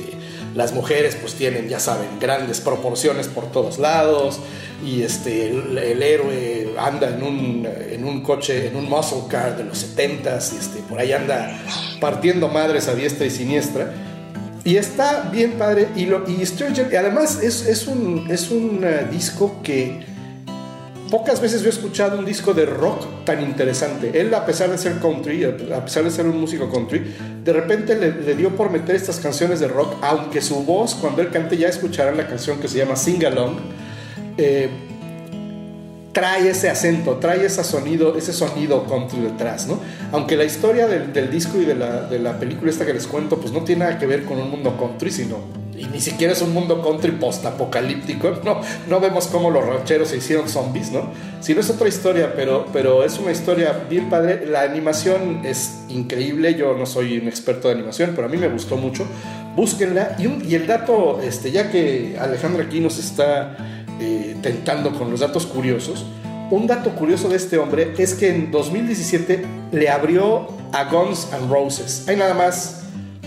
las mujeres pues tienen, ya saben, grandes proporciones por todos lados y este, el, héroe anda en un, en un, coche, en un muscle car de los 70s y este, por ahí anda partiendo madres a diestra y siniestra. Y está bien padre. Y, lo, y Sturgeon, y además es, es un, es un uh, disco que pocas veces yo he escuchado un disco de rock tan interesante. Él, a pesar de ser country, a pesar de ser un músico country, de repente le, dio por meter estas canciones de rock, aunque su voz, cuando él cante, ya escucharán la canción que se llama Sing Along. Eh, trae ese acento, trae ese sonido, ese sonido country detrás, ¿no? Aunque la historia del, del disco y de la, de la, película esta que les cuento, pues no tiene nada que ver con un mundo country, sino, y ni siquiera es un mundo country post-apocalíptico, <laughs> no, no vemos cómo los rancheros se hicieron zombies, ¿no? Sino es otra historia, pero, pero es una historia bien padre, la animación es increíble, yo no soy un experto de animación, pero a mí me gustó mucho, búsquenla, y, un, y el dato, este, ya que Alejandra aquí nos está eh, tentando con los datos curiosos. Un dato curioso de este hombre es que en 2017 le abrió a Guns N' Roses. Hay nada más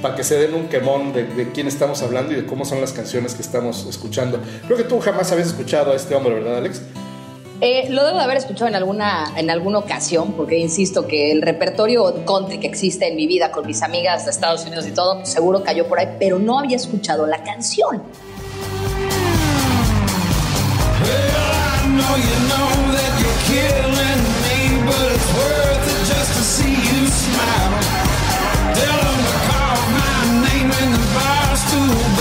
para que se den un quemón de, de, quién estamos hablando y de cómo son las canciones que estamos escuchando. Creo que tú jamás habías escuchado a este hombre, ¿verdad, Alex? Eh, lo debo de haber escuchado en alguna, en alguna ocasión, porque insisto que el repertorio country que existe en mi vida con mis amigas de Estados Unidos y todo, seguro cayó por ahí, pero no había escuchado la canción. know bar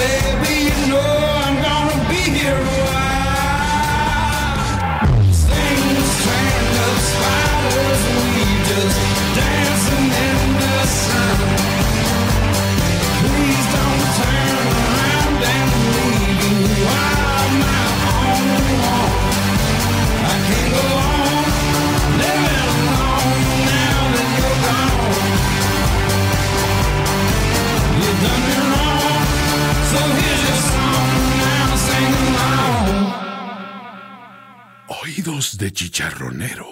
de chicharronero.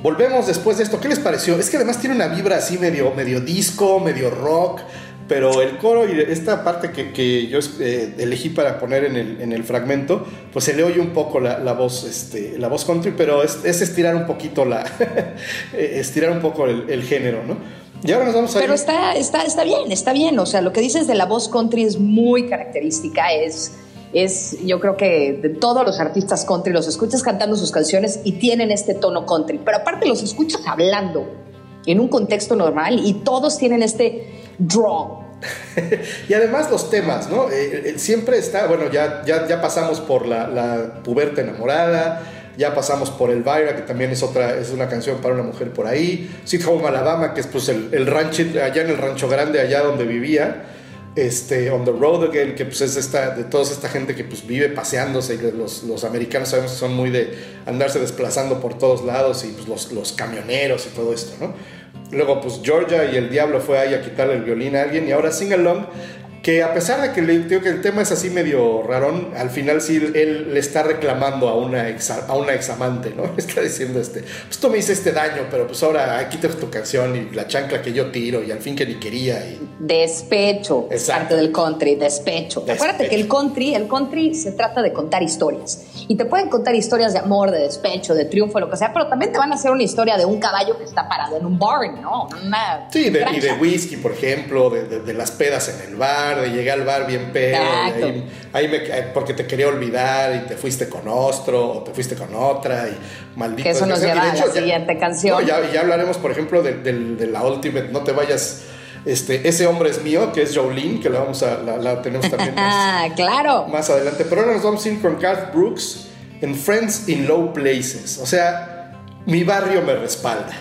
Volvemos después de esto. ¿Qué les pareció? Es que además tiene una vibra así medio, medio disco, medio rock. Pero el coro y esta parte que, yo eh, elegí para poner en el, en el, fragmento, pues se le oye un poco la, voz, este, la voz country, pero es, es estirar un poquito la, <laughs> estirar un poco el, el, género, ¿no? Y ahora nos vamos a Pero ir... está, está, está bien, está bien. O sea, lo que dices de la voz country es muy característica, es es, yo creo que de todos los artistas country los escuchas cantando sus canciones y tienen este tono country, pero aparte los escuchas hablando en un contexto normal y todos tienen este draw. <laughs> y además los temas, ¿no? Eh, siempre está, bueno, ya, ya, ya pasamos por la, la, puberta enamorada, ya pasamos por Elvira, que también es otra, es una canción para una mujer por ahí, Sweet Home Alabama, que es pues el, el rancho, allá en el rancho grande, allá donde vivía, este, On the Road Again, que pues es esta, de toda esta gente que pues vive paseándose, y los, los americanos sabemos que son muy de andarse desplazando por todos lados y pues los, los camioneros y todo esto, ¿no? Luego pues Georgia y el diablo fue ahí a quitarle el violín a alguien y ahora Sing Along, que a pesar de que le digo que el tema es así medio rarón, al final sí él le está reclamando a una ex, a una examante, ¿no? <laughs> Está diciendo este, pues tú me hiciste este daño, pero pues ahora quítate tu canción y la chancla que yo tiro y al fin que ni quería. Y... Despecho, es parte del country, despecho. despecho. Acuérdate que el country, el country se trata de contar historias. Y te pueden contar historias de amor, de despecho, de triunfo, lo que sea, pero también te van a hacer una historia de un caballo que está parado en un bar, ¿no? Una sí, de, y de whisky, por ejemplo, de, de, de las pedas en el bar de llegar al bar bien pedo, ahí, ahí me, porque te quería olvidar y te fuiste con otro o te fuiste con otra y maldito. Que eso nos lleva a la ya, siguiente canción. No, ya, ya, hablaremos, por ejemplo, de, de, de, la Ultimate, no te vayas, este, ese hombre es mío, que es Jolene, que la vamos a, la, la tenemos también <laughs> más, claro. más adelante. Pero ahora nos vamos a ir con Garth Brooks en Friends in Low Places. O sea, mi barrio me respalda.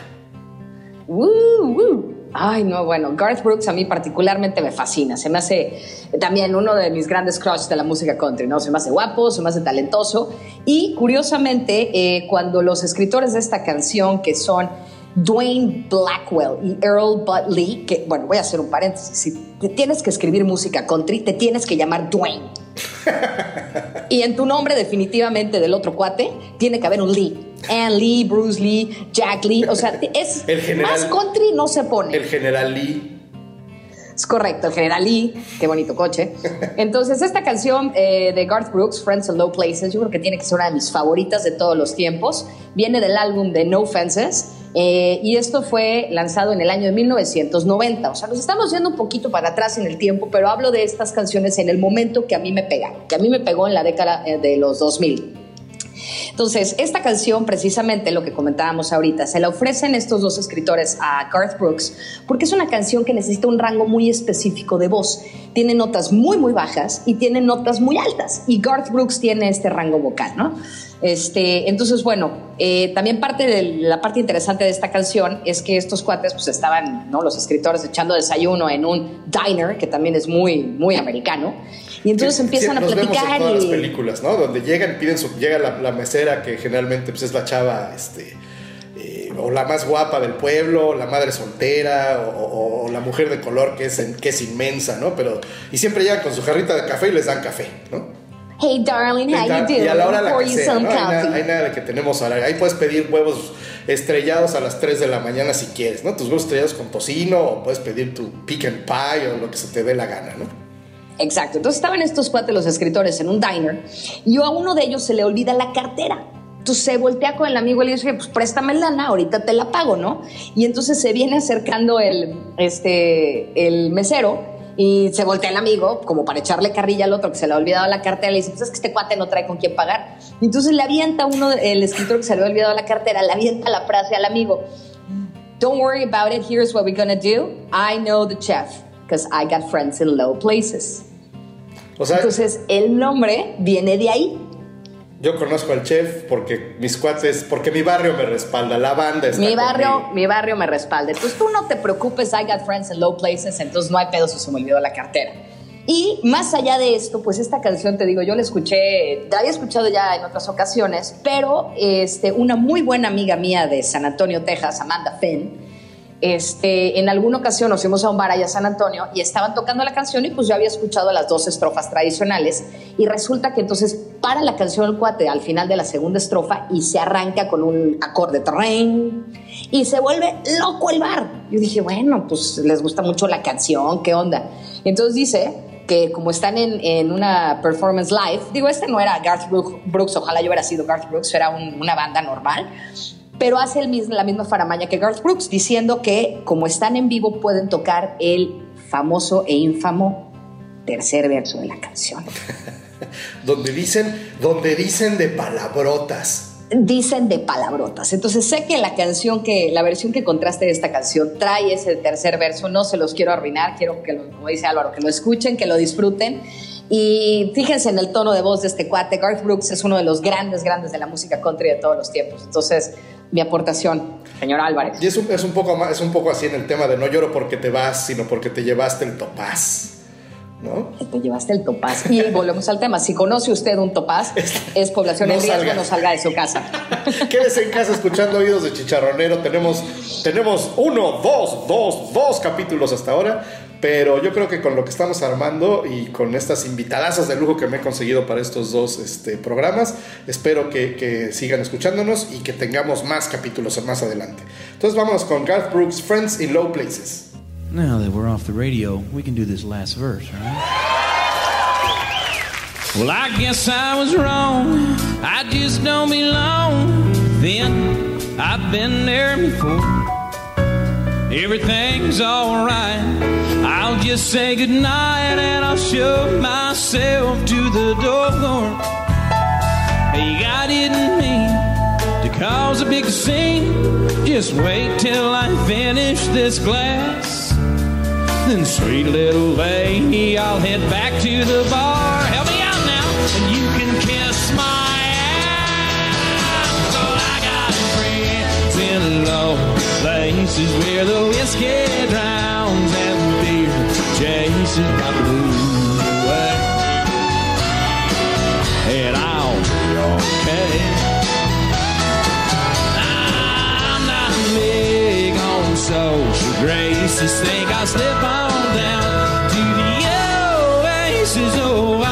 Woo, woo. Ay, no, bueno, Garth Brooks a mí particularmente me fascina. Se me hace también uno de mis grandes crushs de la música country, ¿no? Se me hace guapo, se me hace talentoso. Y curiosamente, eh, cuando los escritores de esta canción, que son Dwayne Blackwell y Earl Bud Lee, que, bueno, voy a hacer un paréntesis. Si te tienes que escribir música country, te tienes que llamar Dwayne. <laughs> y en tu nombre, definitivamente, del otro cuate, tiene que haber un Lee. Ann Lee, Bruce Lee, Jack Lee. O sea, es <laughs> El general- más country no se pone. El general Lee. Es correcto, el general Lee, qué bonito coche. <laughs> Entonces, esta canción eh, de Garth Brooks, Friends in Low Places, yo creo que tiene que ser una de mis favoritas de todos los tiempos. Viene del álbum de No Fences eh, y esto fue lanzado en el año de 1990. O sea, nos estamos yendo un poquito para atrás en el tiempo, pero hablo de estas canciones en el momento que a mí me pegaron, que a mí me pegó en la década eh, de los 2000. Entonces, esta canción, precisamente lo que comentábamos ahorita, se la ofrecen estos dos escritores a Garth Brooks porque es una canción que necesita un rango muy específico de voz. Tiene notas muy, muy bajas y tiene notas muy altas. Y Garth Brooks tiene este rango vocal, ¿no? Este, entonces, bueno, eh, también parte de la parte interesante de esta canción es que estos cuates pues estaban, ¿no? Los escritores echando desayuno en un diner, que también es muy, muy americano. Y entonces Sí, empiezan sí, a nos vemos platicar en todas las y... películas, ¿no? Donde llegan, piden su, llega la, la mesera que generalmente pues, es la chava, este, eh, o la más guapa del pueblo, la madre soltera, o, o- o la mujer de color que es, que es inmensa, ¿no? Pero y siempre llegan con su jarrita de café y les dan café, ¿no? Hey, darling, how you doing? y a la hora la ¿no? Hay, nada, coffee. hay nada de que tenemos ahora. Ahí puedes pedir huevos estrellados a las 3 de la mañana si quieres, ¿no? Tus huevos estrellados con tocino, o puedes pedir tu pecan pie o lo que se te dé la gana, ¿no? Exacto. Entonces estaban estos cuatro los escritores en un diner y a uno de ellos se le olvida la cartera. Entonces se voltea con el amigo y le dice, pues préstame lana, ahorita te la pago, ¿no? Y entonces se viene acercando el, este, el mesero y se voltea el amigo como para echarle carrilla al otro que se le ha olvidado la cartera. Le dice, pues es que este cuate no trae con quién pagar. Y entonces le avienta uno, el escritor que se le había olvidado la cartera, le avienta la frase al amigo. Don't worry about it. Here's what we're gonna do. I know the chef because I got friends in low places. O sea, Entonces, el nombre viene de ahí. Yo conozco al chef porque mis cuates, porque mi barrio me respalda, la banda está Mi barrio, conmigo. mi barrio me respalda. Entonces, tú no te preocupes, I got friends in low places, entonces no hay pedo si se me olvidó la cartera. Y más allá de esto, pues esta canción, te digo, yo la escuché, la había escuchado ya en otras ocasiones, pero este, una muy buena amiga mía de San Antonio, Texas, Amanda Finn, este, en alguna ocasión nos fuimos a un bar allá a San Antonio y estaban tocando la canción y pues yo había escuchado las dos estrofas tradicionales y resulta que entonces para la canción el cuate al final de la segunda estrofa y se arranca con un acorde tren y se vuelve loco el bar. Yo dije, bueno, pues les gusta mucho la canción, ¿qué onda? Entonces dice que como están en, en una performance live, digo, este no era Garth Brook- Brooks, ojalá yo hubiera sido Garth Brooks, era un- una banda normal, pero hace el mismo, la misma faramaña que Garth Brooks, diciendo que como están en vivo pueden tocar el famoso e ínfamo tercer verso de la canción. <laughs> Donde dicen, donde dicen de palabrotas. Dicen de palabrotas. Entonces sé que la canción que, la versión que contraste de esta canción trae ese tercer verso, no se los quiero arruinar, quiero que lo, como dice Álvaro, que lo escuchen, que lo disfruten. Y fíjense en el tono de voz de este cuate. Garth Brooks es uno de los grandes, grandes de la música country de todos los tiempos. Entonces, mi aportación, señor Álvarez. Y es un, es un poco más, es un poco así en el tema de no lloro porque te vas, sino porque te llevaste el topaz. ¿No? Te llevaste el topaz. Y volvemos al tema. Si conoce usted un topaz, <laughs> es población No en riesgo, salga. no salga de su casa. <laughs> Quédese en casa escuchando oídos de chicharronero. Tenemos, tenemos uno, dos, dos, dos capítulos hasta ahora. Pero yo creo que con lo que estamos armando y con estas invitadazas de lujo que me he conseguido para estos dos este, programas, espero que, que sigan escuchándonos y que tengamos más capítulos más adelante. Entonces vámonos con Garth Brooks, Friends in Low Places. Now that we're off the radio, we can do this last verse, right? Well, I guess I was wrong. I just don't belong. Then I've been there before. Everything's alright. I'll just say goodnight and I'll show myself to the door. Hey, I didn't mean to cause a big scene. Just wait till I finish this glass. Then, sweet little lady, I'll head back to the bar. Help me out now, places where the whiskey drowns and the beer chases my blues away. And I'll be okay. I'm not big on social graces. Think I'll slip on down to the oasis. Oh,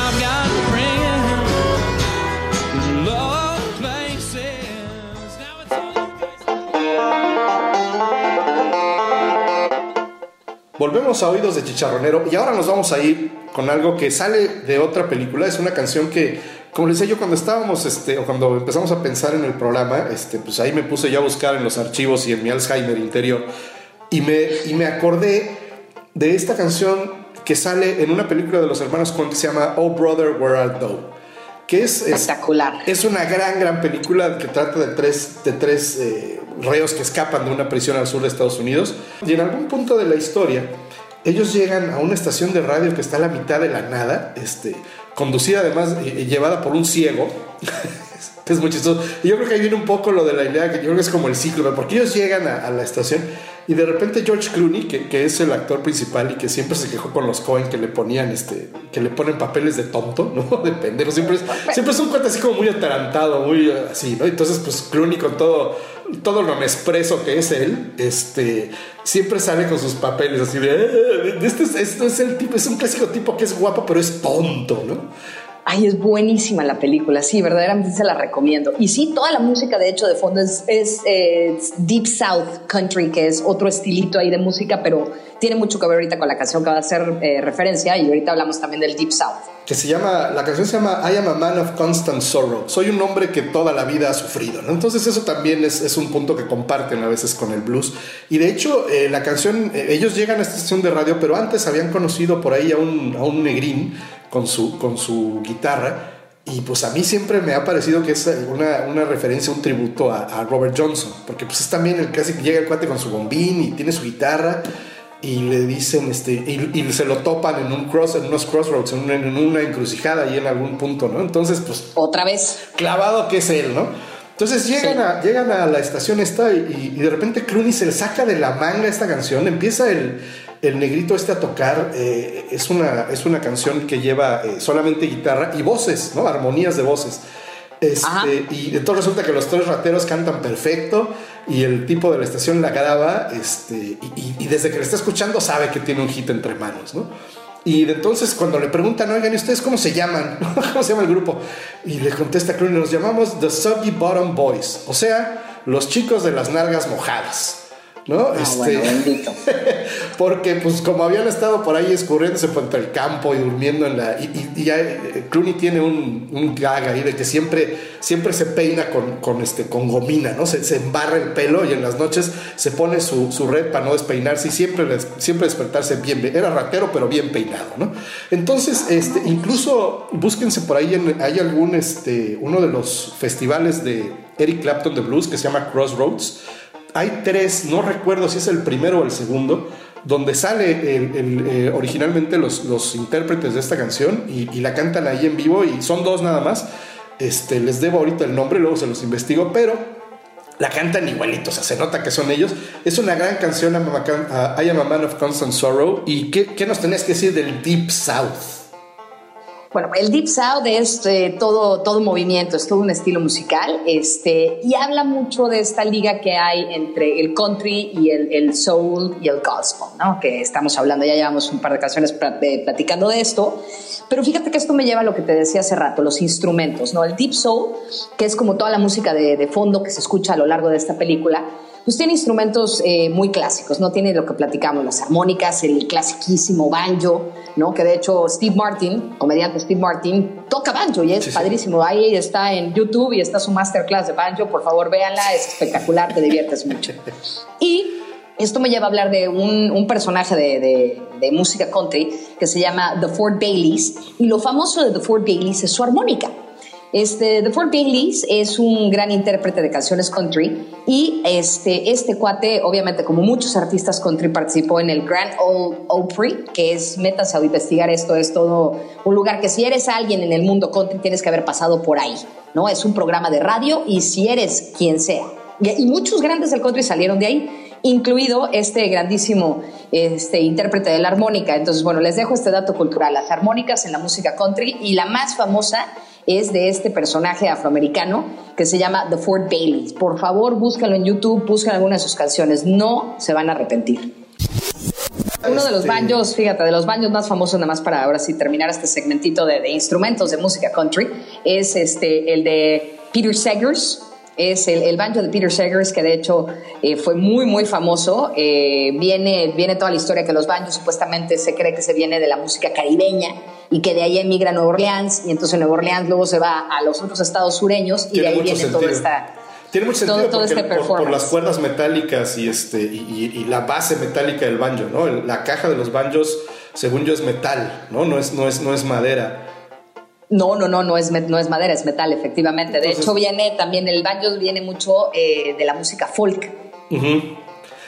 Volvemos a Oídos de Chicharronero y ahora nos vamos a ir con algo que sale de otra película. Es una canción que, como les decía yo, cuando estábamos, este, o cuando empezamos a pensar en el programa, este, pues ahí me puse yo a buscar en los archivos y en mi Alzheimer interior y me, y me acordé de esta canción que sale en una película de los hermanos Coen que se llama Oh Brother, Where Art Thou? Que es, es, Espectacular. es una gran, gran película que trata de tres, de tres eh, reos que escapan de una prisión al sur de Estados Unidos. Y en algún punto de la historia, ellos llegan a una estación de radio que está a la mitad de la nada, este, conducida además y, y llevada por un ciego. <laughs> es muy chistoso. Y yo creo que ahí viene un poco lo de la idea, que yo creo que es como el ciclo, porque ellos llegan a la estación y de repente George Clooney, que, que, es el actor principal y que siempre se quejó con los Cohen que le ponían este, que le ponen papeles de tonto, ¿no? <laughs> De pendejo. Siempre es, siempre es un cuate así como muy atarantado, muy así, ¿no? Entonces, pues Clooney con todo, todo lo expreso que es él, este, siempre sale con sus papeles así de, "Eh, este es, esto es el tipo, es un clásico tipo que es guapo, pero es tonto, ¿no? Ay, es buenísima la película, sí, verdaderamente se la recomiendo. Y sí, toda la música, de hecho, de fondo es, es, eh, Deep South Country, que es otro estilito ahí de música, pero tiene mucho que ver ahorita con la canción que va a hacer eh, referencia y ahorita hablamos también del Deep South. que se llama, la canción se llama I am a man of constant sorrow. Soy un hombre que toda la vida ha sufrido, ¿no? Entonces eso también es, es un punto que comparten a veces con el blues. Y de hecho, eh, la canción, eh, ellos llegan a esta estación de radio, pero antes habían conocido por ahí a un, a un negrín con su, con su guitarra. Y pues a mí siempre me ha parecido que es una, una referencia, un tributo a, a Robert Johnson, porque pues es también el que hace que llega el cuate con su bombín y tiene su guitarra y le dicen, este, y, y se lo topan en un cross, en unos crossroads, en una, en una encrucijada y en algún punto, ¿no? Entonces, pues Otra vez. clavado que es él, ¿no? Entonces llegan, Sí. a, llegan a la estación esta y, y de repente Clooney se le saca de la manga esta canción, empieza el, el negrito este a tocar, eh, es, una, es una canción que lleva eh, solamente guitarra y voces, ¿no? Armonías de voces. Este, y entonces resulta que los tres rateros cantan perfecto y el tipo de la estación la graba este, y, y- y desde que le está escuchando sabe que tiene un hit entre manos, ¿no? Y de entonces cuando le preguntan, oigan, ¿y ustedes cómo se llaman? <laughs> ¿Cómo se llama el grupo? Y le contesta Clooney, nos llamamos The Soggy Bottom Boys, o sea, los chicos de las nalgas mojadas. ¿No? Ah, bueno, bendito. <laughs> porque pues como habían estado por ahí escurriéndose por entre el campo y durmiendo en la... Y, y- y ya eh, Clooney tiene un, un gag ahí de que siempre, siempre se peina con, con, este, con gomina, ¿no? Se, se embarra el pelo y en las noches se pone su, su red para no despeinarse y siempre, siempre despertarse bien. Era ratero pero bien peinado, ¿no? Entonces, este, incluso búsquense por ahí, en- hay algún, este, uno de los festivales de Eric Clapton de Blues que se llama Crossroads. Hay tres, no recuerdo si es el primero o el segundo, donde sale eh, originalmente los, los intérpretes de esta canción y, la cantan ahí en vivo y son dos nada más. Este, les debo ahorita el nombre, luego se los investigo, pero la cantan igualito, o sea, se nota que son ellos. Es una gran canción, I'm a Can- a- I Am a Man of Constant Sorrow. ¿Y qué, qué nos tenías que decir del Deep South? Bueno, el Deep South es eh, todo, todo movimiento, es todo un estilo musical este, y habla mucho de esta liga que hay entre el country y el, el soul y el gospel, ¿no? que estamos hablando, ya llevamos un par de ocasiones pla- eh, platicando de esto, pero fíjate que esto me lleva a lo que te decía hace rato, los instrumentos, ¿no? el Deep Soul, que es como toda la música de, de fondo que se escucha a lo largo de esta película, pues tiene instrumentos eh, muy clásicos, ¿no? Tiene lo que platicamos, las armónicas, el clasiquísimo banjo, ¿no? Que de hecho Steve Martin, comediante Steve Martin, toca banjo y es Sí, sí. padrísimo. Ahí está en YouTube y está su masterclass de banjo, por favor véanla, es espectacular, te diviertes mucho. <laughs> Y esto me lleva a hablar de un, un personaje de, de- de música country que se llama The Ford Baileys y lo famoso de The Ford Baileys es su armónica. Este, The Ford Baileys es un gran intérprete de canciones country y este, este cuate, obviamente como muchos artistas country, participó en el Grand Ole Opry, que es, métanse a investigar esto, es todo un lugar que si eres alguien en el mundo country tienes que haber pasado por ahí, ¿no? Es un programa de radio y si eres quien sea. Y, y muchos grandes del country salieron de ahí. incluido este grandísimo este, intérprete de la armónica. Entonces, bueno, les dejo este dato cultural, las armónicas en la música country y la más famosa es de este personaje afroamericano que se llama The Ford Bailey. Por favor, búscalo en YouTube, busquen algunas de sus canciones, no se van a arrepentir. Uno de los Este- banjos, fíjate, de los banjos más famosos, nada más para ahora sí terminar este segmentito de, de instrumentos de música country, es este, el de Peter Seggers. Es el, el banjo de Peter Seggers, que de hecho eh, fue muy, muy famoso. Eh, viene, viene toda la historia que los banjos supuestamente se cree que se viene de la música caribeña y que de ahí emigra a Nueva Orleans y entonces Nueva Orleans luego se va a los otros estados sureños y de ahí viene toda sentido. esta... Tiene mucho todo- sentido todo este por- por, las cuerdas metálicas y, este, y, y- y la base metálica del banjo, ¿no? La caja de los banjos, según yo, es metal, ¿no? No es, no es, no es madera. No, no, no, no es, no es madera, es metal, efectivamente. De hecho, viene también el banjo, viene mucho eh, de la música folk.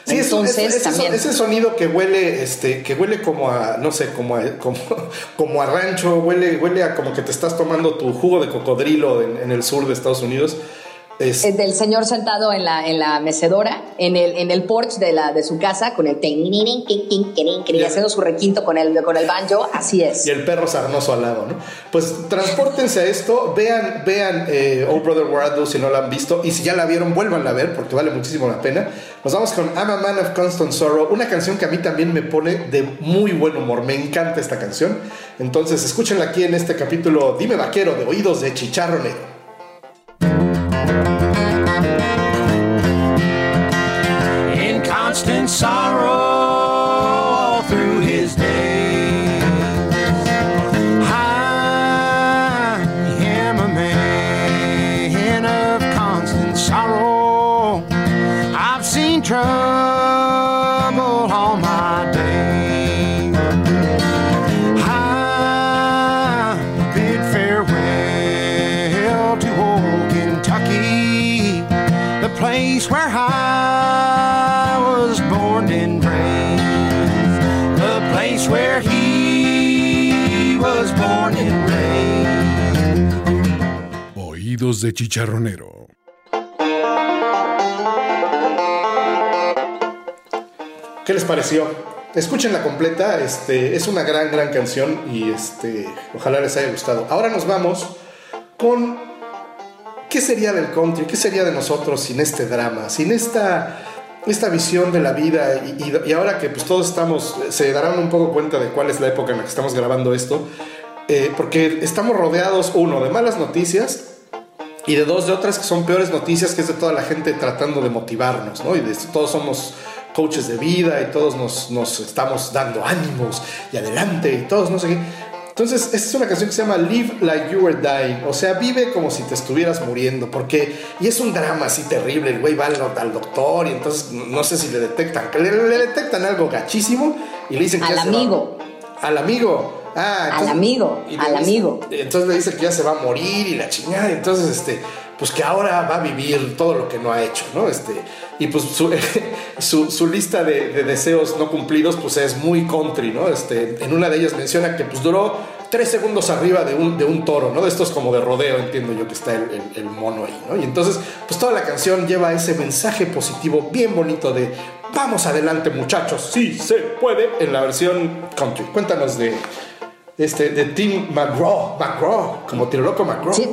Sí, es- Entonces, es, ese, también. ese sonido que huele, este, que huele como a, no sé, como a, como, <laughs> como a rancho, huele, huele a como que te estás tomando tu jugo de cocodrilo en, en el sur de Estados Unidos. Es, del señor sentado en la, en la mecedora, en el, en el porch de, la, de su casa, con el y haciendo su requinto con el, con el banjo, así es. y el perro sarnoso al lado, ¿no? Pues transpórtense a esto, vean, vean eh, Oh Brother Where si no la han visto, y si ya la vieron, vuélvanla a ver porque vale muchísimo la pena. Nos vamos con I'm a Man of Constant Sorrow, una canción que a mí también me pone de muy buen humor, me encanta esta canción. Entonces, escúchenla aquí en este capítulo Dime Vaquero de Oídos de Chicharro Negro. Place where I was born and raised, the place where he was born and raised. Oídos de chicharronero. ¿Qué les pareció? Escúchenla completa, este, es una gran, gran canción y este, ojalá les haya gustado. Ahora nos vamos con qué sería del country, qué sería de nosotros sin este drama, sin esta, esta visión de la vida y, ahora que pues todos estamos, se darán un poco cuenta de cuál es la época en la que estamos grabando esto, eh, porque estamos rodeados, uno, de malas noticias, y de dos de otras que son peores noticias, que es de toda la gente tratando de motivarnos, ¿no? Y de todos somos coaches de vida y todos nos, nos estamos dando ánimos y adelante y todos no sé qué. Entonces, esta es una canción que se llama Live Like You Were Dying, o sea, vive como si te estuvieras muriendo, porque, y es un drama así terrible, el güey va al, al doctor y entonces no sé si le detectan, le, le detectan algo gachísimo y le dicen que Al ya se va- amigo. al amigo. Ah, Al amigo, y al dice- amigo. Entonces le dice que ya se va a morir y la chingada. Entonces, este, pues que ahora va a vivir todo lo que no ha hecho, ¿no? Este, y pues <laughs> su, lista de, de deseos no cumplidos, pues es muy country, ¿no? Este, en una de ellas menciona que pues duró tres segundos arriba de un, de un toro, ¿no? De estos como de rodeo, entiendo yo que está el, el- el mono ahí, ¿no? Y entonces, pues toda la canción lleva ese mensaje positivo bien bonito de vamos adelante muchachos, sí se puede, en la versión country. Cuéntanos de, este, de Tim McGraw, McGraw, como tiro loco McGraw. Sí.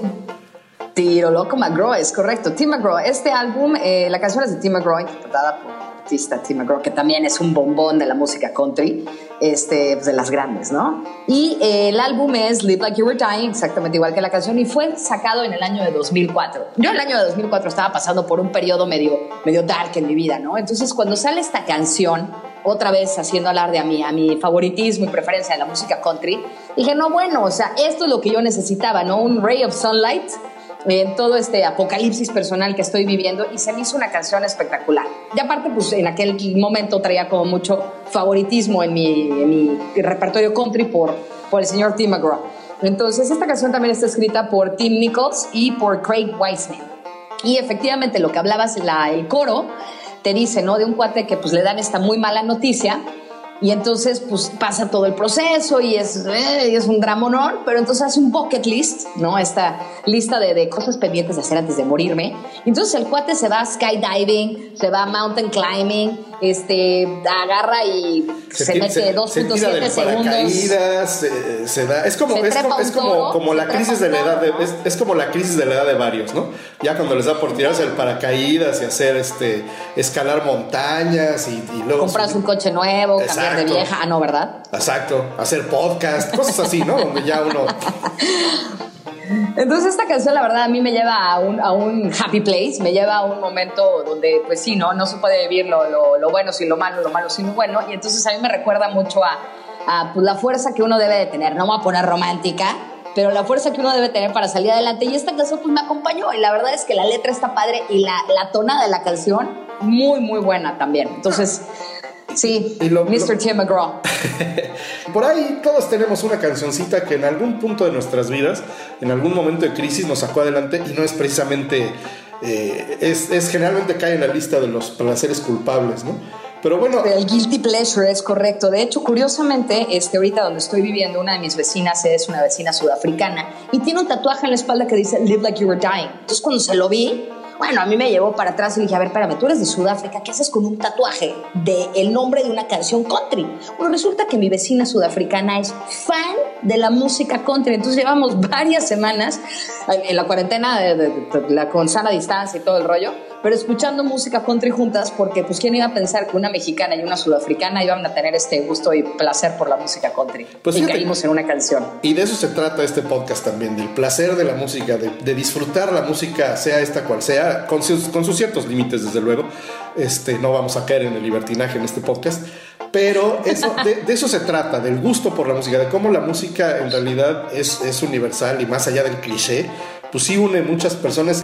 Tiro Loco McGraw, es correcto. Tim McGraw, este álbum, eh, la canción es de Tim McGraw, interpretada por el artista Tim McGraw, que también es un bombón de la música country, este, pues, de las grandes, ¿no? Y eh, el álbum es Live Like You Were Dying, exactamente igual que la canción, y fue sacado en el año de 2004. Yo en el año de 2004 estaba pasando por un periodo medio, medio dark en mi vida, ¿no? Entonces cuando sale esta canción, otra vez haciendo alarde a mi, a mi favoritismo y preferencia de la música country, dije, no, bueno, o sea, esto es lo que yo necesitaba, ¿no? Un ray of sunlight en todo este apocalipsis personal que estoy viviendo y se me hizo una canción espectacular. Y aparte, pues en aquel momento traía como mucho favoritismo en mi, en mi repertorio country por, por el señor Tim McGraw. Entonces, esta canción también está escrita por Tim Nichols y por Craig Wiseman. Y efectivamente, lo que hablabas, la, el coro te dice, ¿no? De un cuate que pues le dan esta muy mala noticia y entonces pues pasa todo el proceso y es, eh, es un drama honor, pero entonces hace un bucket list, ¿no? Esta lista de, de cosas pendientes de hacer antes de morirme. Entonces el cuate se va skydiving, se va mountain climbing, este, agarra y se, mete se tira 2.7 del segundos. se, se da. Es como, es como, es como, la crisis de la edad de, es, es como la crisis de la edad de varios, ¿no? Ya cuando les da por tirarse el paracaídas y hacer este escalar montañas y, y luego Compras un coche nuevo, cambiar de vieja. Ah, no, ¿verdad? Exacto, hacer podcast, cosas así, ¿no? Donde ya uno <laughs> Entonces esta canción la verdad a mí me lleva a un, happy place, me lleva a un momento donde pues sí, no, no se puede vivir lo, bueno sin lo malo, lo malo sin lo bueno. Y entonces a mí me recuerda mucho a, a, pues, la fuerza que uno debe de tener, no me voy a poner romántica, pero la fuerza que uno debe tener para salir adelante. Y esta canción pues me acompañó. Y la verdad es que la letra está padre y la, la tonada de la canción muy muy buena también, entonces sí, Y lo- Mr. lo- Tim McGraw. <laughs> Por ahí todos tenemos una cancioncita que en algún punto de nuestras vidas, en algún momento de crisis nos sacó adelante y no es precisamente, eh, es, es generalmente cae en la lista de los placeres culpables, ¿no? Pero bueno, El guilty pleasure es correcto. De hecho, curiosamente, este, ahorita donde estoy viviendo, una de mis vecinas es una vecina sudafricana y tiene un tatuaje en la espalda que dice Live like you were dying. Entonces, cuando se lo vi, bueno, a mí me llevó para atrás y dije, a ver, espérame, tú eres de Sudáfrica, ¿qué haces con un tatuaje del el nombre de una canción country? Bueno, resulta que mi vecina sudafricana es fan de la música country. Entonces, llevamos <laughs> varias semanas en la cuarentena de, de- de- con sana distancia y todo el rollo pero escuchando música country juntas porque pues quién iba a pensar que una mexicana y una sudafricana iban a tener este gusto y placer por la música country Pues y fíjate- caímos en una canción Y de eso se trata este podcast también, del placer de la música, de, de disfrutar la música, sea esta cual sea, con sus, con sus ciertos límites, desde luego. Este, no vamos a caer en el libertinaje en este podcast, pero eso, de, de eso se trata, del gusto por la música, de cómo la música en realidad es, es universal y más allá del cliché, pues sí une muchas personas.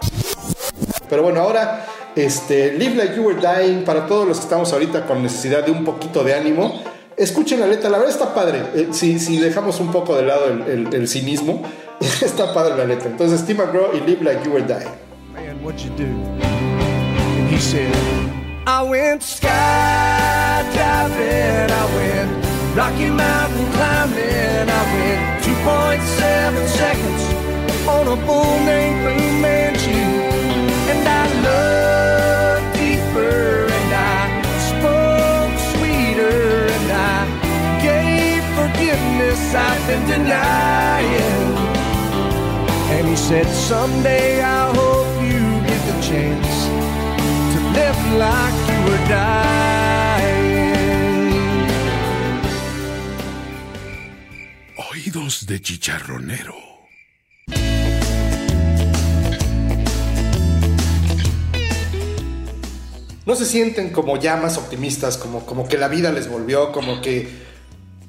Pero bueno, ahora, este, Live Like You Were Dying, para todos los que estamos ahorita con necesidad de un poquito de ánimo, escuchen la letra, la verdad está padre. Eh, si, si dejamos un poco de lado el, el- el cinismo, <laughs> está padre la letra. Entonces, Steve McGraw y Live Like You Were Dying. man, what you do? And he said, I went skydiving, I went Rocky Mountain climbing, I went 2.7 seconds on a bull named denying. And he said, Someday I hope you get the chance to live like you were dying. Oídos de chicharronero. No se sienten como ya más optimistas, como, como que la vida les volvió, como que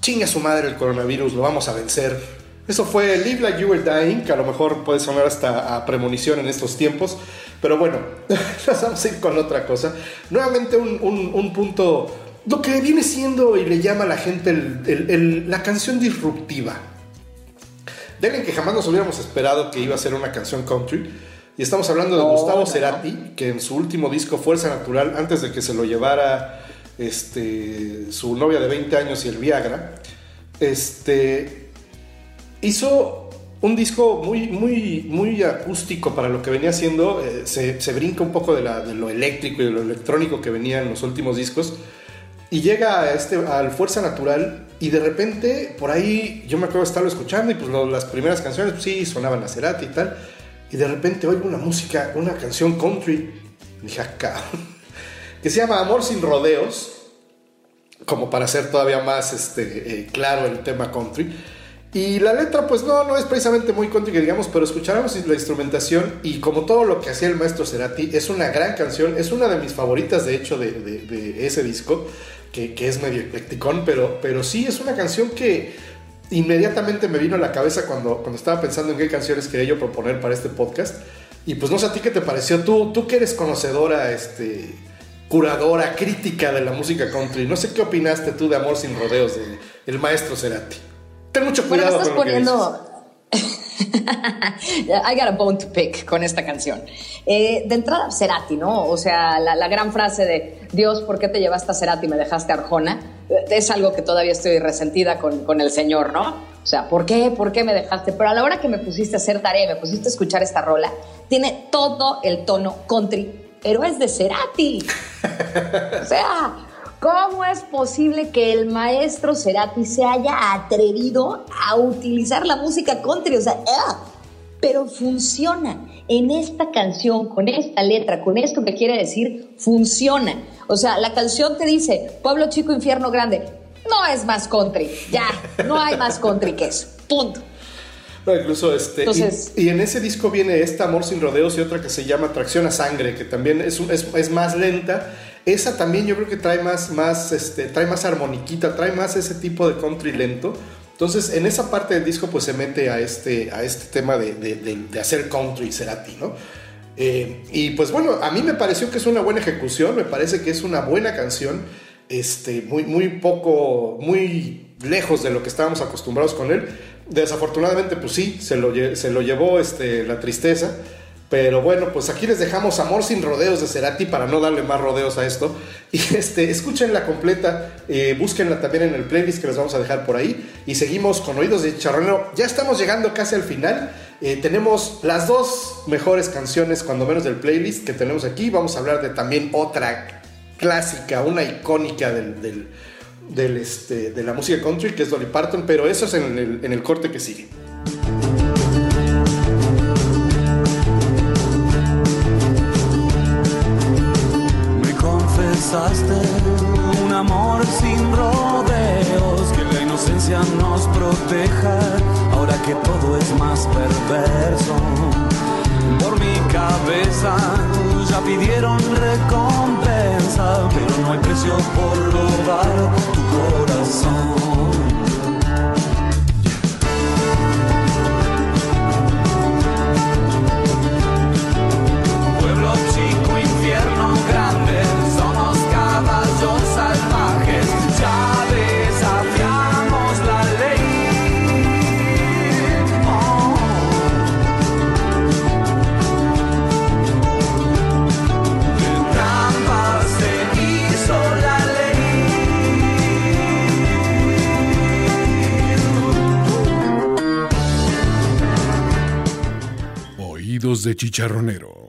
chinga su madre el coronavirus, lo vamos a vencer. Eso fue Live Like You Were Dying, que a lo mejor puede sonar hasta a premonición en estos tiempos. Pero bueno, <laughs> nos vamos a ir con otra cosa. Nuevamente un, un- un punto, lo que viene siendo y le llama a la gente el- el- el- la canción disruptiva. De alguien que jamás nos hubiéramos esperado que iba a ser una canción country. Y estamos hablando de No, Gustavo no. Cerati, que en su último disco Fuerza Natural, antes de que se lo llevara este, su novia de 20 años y el Viagra, este, hizo un disco muy, muy, muy acústico para lo que venía haciendo. eh, se, se brinca un poco de, la- de lo eléctrico y de lo electrónico que venía en los últimos discos. Y llega a este, al Fuerza Natural y de repente por ahí yo me acuerdo de estarlo escuchando y pues las primeras canciones pues sí sonaban a Cerati y tal. Y de repente oigo una música, una canción country. Y dije, "Ah, cabrón", que se llama Amor sin rodeos, como para hacer todavía más este, eh, claro el tema country. Y la letra, pues no, no es precisamente muy country digamos, pero escucháramos la instrumentación y como todo lo que hacía el maestro Cerati, es una gran canción, es una de mis favoritas de hecho de ese disco, que, que es medio eclecticón, pero, pero sí es una canción que inmediatamente me vino a la cabeza cuando, cuando estaba pensando en qué canciones quería yo proponer para este podcast. Y pues no sé a ti qué te pareció, tú, tú que eres conocedora, este, curadora, crítica de la música country, no sé qué opinaste tú de Amor sin rodeos de el maestro Cerati. Ten mucho Bueno, me cuidado estás con lo que dices. poniendo. <laughs> I got a bone to pick con esta canción. Eh, de entrada, Cerati, ¿no? O sea, la, la gran frase de Dios, ¿por qué te llevaste a Cerati y me dejaste a Arjona? Eh, Es algo que todavía estoy resentida con, con el Señor, ¿no? O sea, ¿por qué? ¿Por qué me dejaste? Pero a la hora que me pusiste a hacer tarea me pusiste a escuchar esta rola, tiene todo el tono country, pero es de Cerati. O sea, ¿Cómo es posible que el maestro Cerati se haya atrevido a utilizar la música country? O sea, ¡ah! pero funciona. En esta canción, con esta letra, con esto que quiere decir, funciona. O sea, la canción te dice, pueblo chico, infierno grande. No es más country, ya, no hay más country que eso. Punto. No, incluso este. y- Entonces- y, en ese disco viene esta Amor sin rodeos y otra que se llama Tracción a Sangre, que también es, es, es más lenta. Esa también yo creo que trae más, más, este, trae más armoniquita, trae más ese tipo de country lento. Entonces, en esa parte del disco, pues se mete a este, a este tema de, de- de- de hacer country Cerati, ¿no? Eh, y pues bueno, a mí me pareció que es una buena ejecución, me parece que es una buena canción, este, muy, muy poco, muy lejos de lo que estábamos acostumbrados con él. Desafortunadamente, pues sí, se lo, se lo llevó este, la tristeza. Pero bueno, pues aquí les dejamos Amor sin rodeos de Cerati para no darle más rodeos a esto. Y este, escúchenla completa, eh, búsquenla también en el playlist que les vamos a dejar por ahí. Y seguimos con Oídos de Chicharronero. Ya estamos llegando casi al final. Eh, tenemos las dos mejores canciones, cuando menos del playlist que tenemos aquí. Vamos a hablar de también otra clásica, una icónica del- del, este, de la música country, que es Dolly Parton. Pero eso es en el, en el corte que sigue. Me confesaste un amor sin rodeos, que la inocencia nos proteja, ahora que todo es más perverso. Por mi cabeza ya pidieron recompensa, pero no hay precio por robar tu corazón. Pueblo chico, infierno grande, De chicharronero.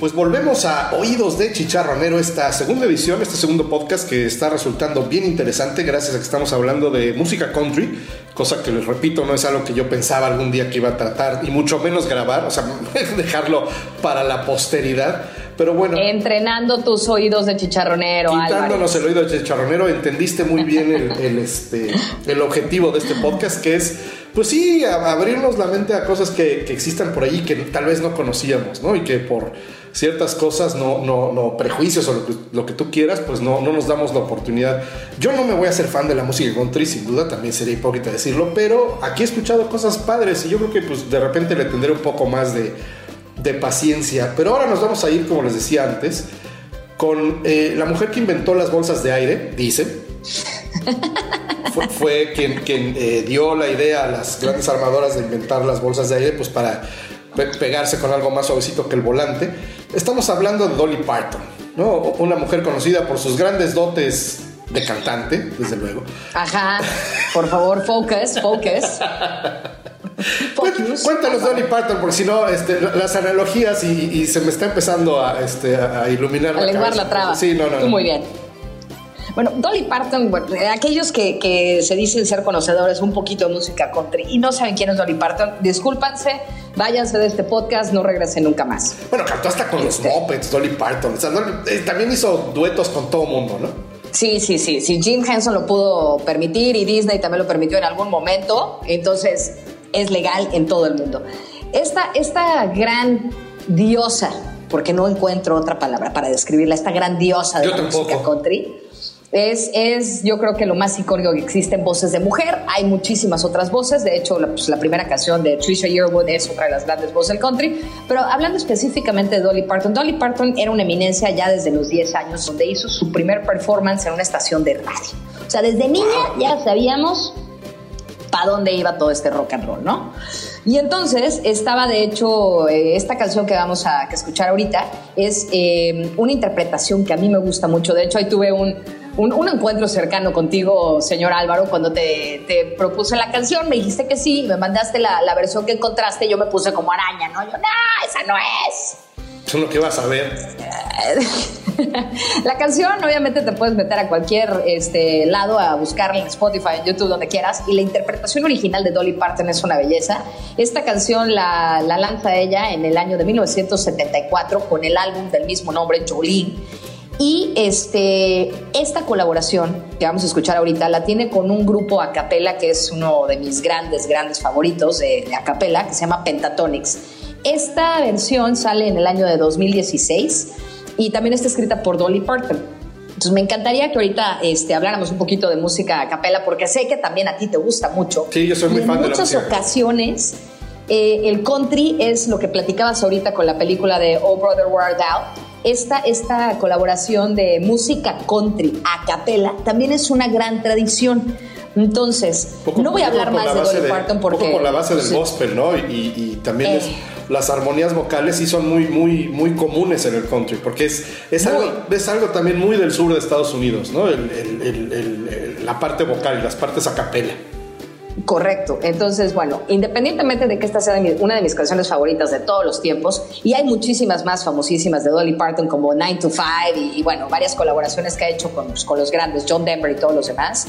Pues volvemos a Oídos de Chicharronero, esta segunda edición, este segundo podcast que está resultando bien interesante gracias a que estamos hablando de música country, cosa que les repito no es algo que yo pensaba algún día que iba a tratar y mucho menos grabar, o sea, <laughs> dejarlo para la posteridad. Pero bueno, Entrenando tus oídos de chicharronero, quitándonos Álvarez. el oído de Chicharronero, entendiste muy bien el, el, este, el objetivo de este podcast, que es, pues sí, a- abrirnos la mente a cosas que, que existan por ahí que tal vez no conocíamos, ¿no? Y que por ciertas cosas, no, no, no prejuicios o lo que, lo que tú quieras, pues no, no nos damos la oportunidad. Yo no me voy a ser fan de la música country, sin duda, también sería hipócrita decirlo, pero aquí he escuchado cosas padres y yo creo que pues de repente le tendré un poco más de, de paciencia. Pero ahora nos vamos a ir, como les decía antes, con eh, la mujer que inventó las bolsas de aire, dice. <laughs> Fue, fue quien, quien eh, dio la idea a las grandes armadoras de inventar las bolsas de aire, pues para pe- pegarse con algo más suavecito que el volante. Estamos hablando de Dolly Parton, ¿no? Una mujer conocida por sus grandes dotes de cantante, desde luego. Ajá. Por favor, focus, focus. <laughs> Cuéntanos Dolly Parton, porque si no, este, las analogías y, y se me está empezando a, este, a iluminar A lenguar cabeza. la traba. Sí, no, no. Tú no. muy bien. Bueno, Dolly Parton, bueno, eh, aquellos que, que se dicen ser conocedores un poquito de música country y no saben quién es Dolly Parton, discúlpanse, váyanse de este podcast, no regresen nunca más. Bueno, cantó hasta con los Este. Muppets, Dolly Parton. O sea, Dolly- eh, también hizo duetos con todo mundo, ¿no? Sí, sí, sí, sí, Jim Henson lo pudo permitir y Disney también lo permitió en algún momento, entonces es legal en todo el mundo. Esta, esta gran diosa, porque no encuentro otra palabra para describirla, esta gran diosa de Yo la tampoco. música country, es, es yo creo que lo más icónico que existe en voces de mujer. Hay muchísimas otras voces, de hecho la, pues, la primera canción de Trisha Yearwood es otra de las grandes voces del country, pero hablando específicamente de Dolly Parton, Dolly Parton era una eminencia ya desde los 10 años, donde hizo su primer performance en una estación de radio. O sea, desde niña ya sabíamos para dónde iba todo este rock and roll, ¿no? Y entonces estaba, de hecho, eh, esta canción que vamos a que escuchar ahorita es eh, una interpretación que a mí me gusta mucho. De hecho, ahí tuve un, un, un encuentro cercano contigo, señor Álvaro, cuando te, te propuse la canción, me dijiste que sí, me mandaste la, la versión que encontraste, yo me puse como araña, ¿no? Yo, no, esa no es. Eso es lo que vas a ver. <laughs> <laughs> la canción, obviamente, te puedes meter a cualquier este, lado a buscarla en Spotify, en YouTube, donde quieras. Y la interpretación original de Dolly Parton es una belleza. Esta canción la, la lanza ella en el año de 1974 con el álbum del mismo nombre, Jolene. Y este, esta colaboración que vamos a escuchar ahorita la tiene con un grupo a capela que es uno de mis grandes, grandes favoritos de, de a capela, que se llama Pentatonics. Esta versión sale en el año de 2016 y también está escrita por Dolly Parton. Entonces me encantaría que ahorita este, habláramos un poquito de música a capela porque sé que también a ti te gusta mucho. Sí, yo soy muy Y en fan de la muchas música. ocasiones eh, el country es lo que platicabas ahorita con la película de Oh Brother Where Art Thou. Esta, esta colaboración de música country a capela también es una gran tradición. Entonces, Poco- no voy a hablar más de Dolly Parton porque... Poco por la base del sí. gospel, ¿no? Y, y también Eh. es- las armonías vocales sí son muy, muy, muy comunes en el country, porque es, es, algo, es algo también muy del sur de Estados Unidos, ¿no? El- el- el- el- el- la parte vocal y las partes a capela. Correcto. Entonces, bueno, independientemente de que esta sea de mi- una de mis canciones favoritas de todos los tiempos, y hay muchísimas más famosísimas de Dolly Parton como 9 to 5 y, y, bueno, varias colaboraciones que ha hecho con, pues, con los grandes, John Denver y todos los demás.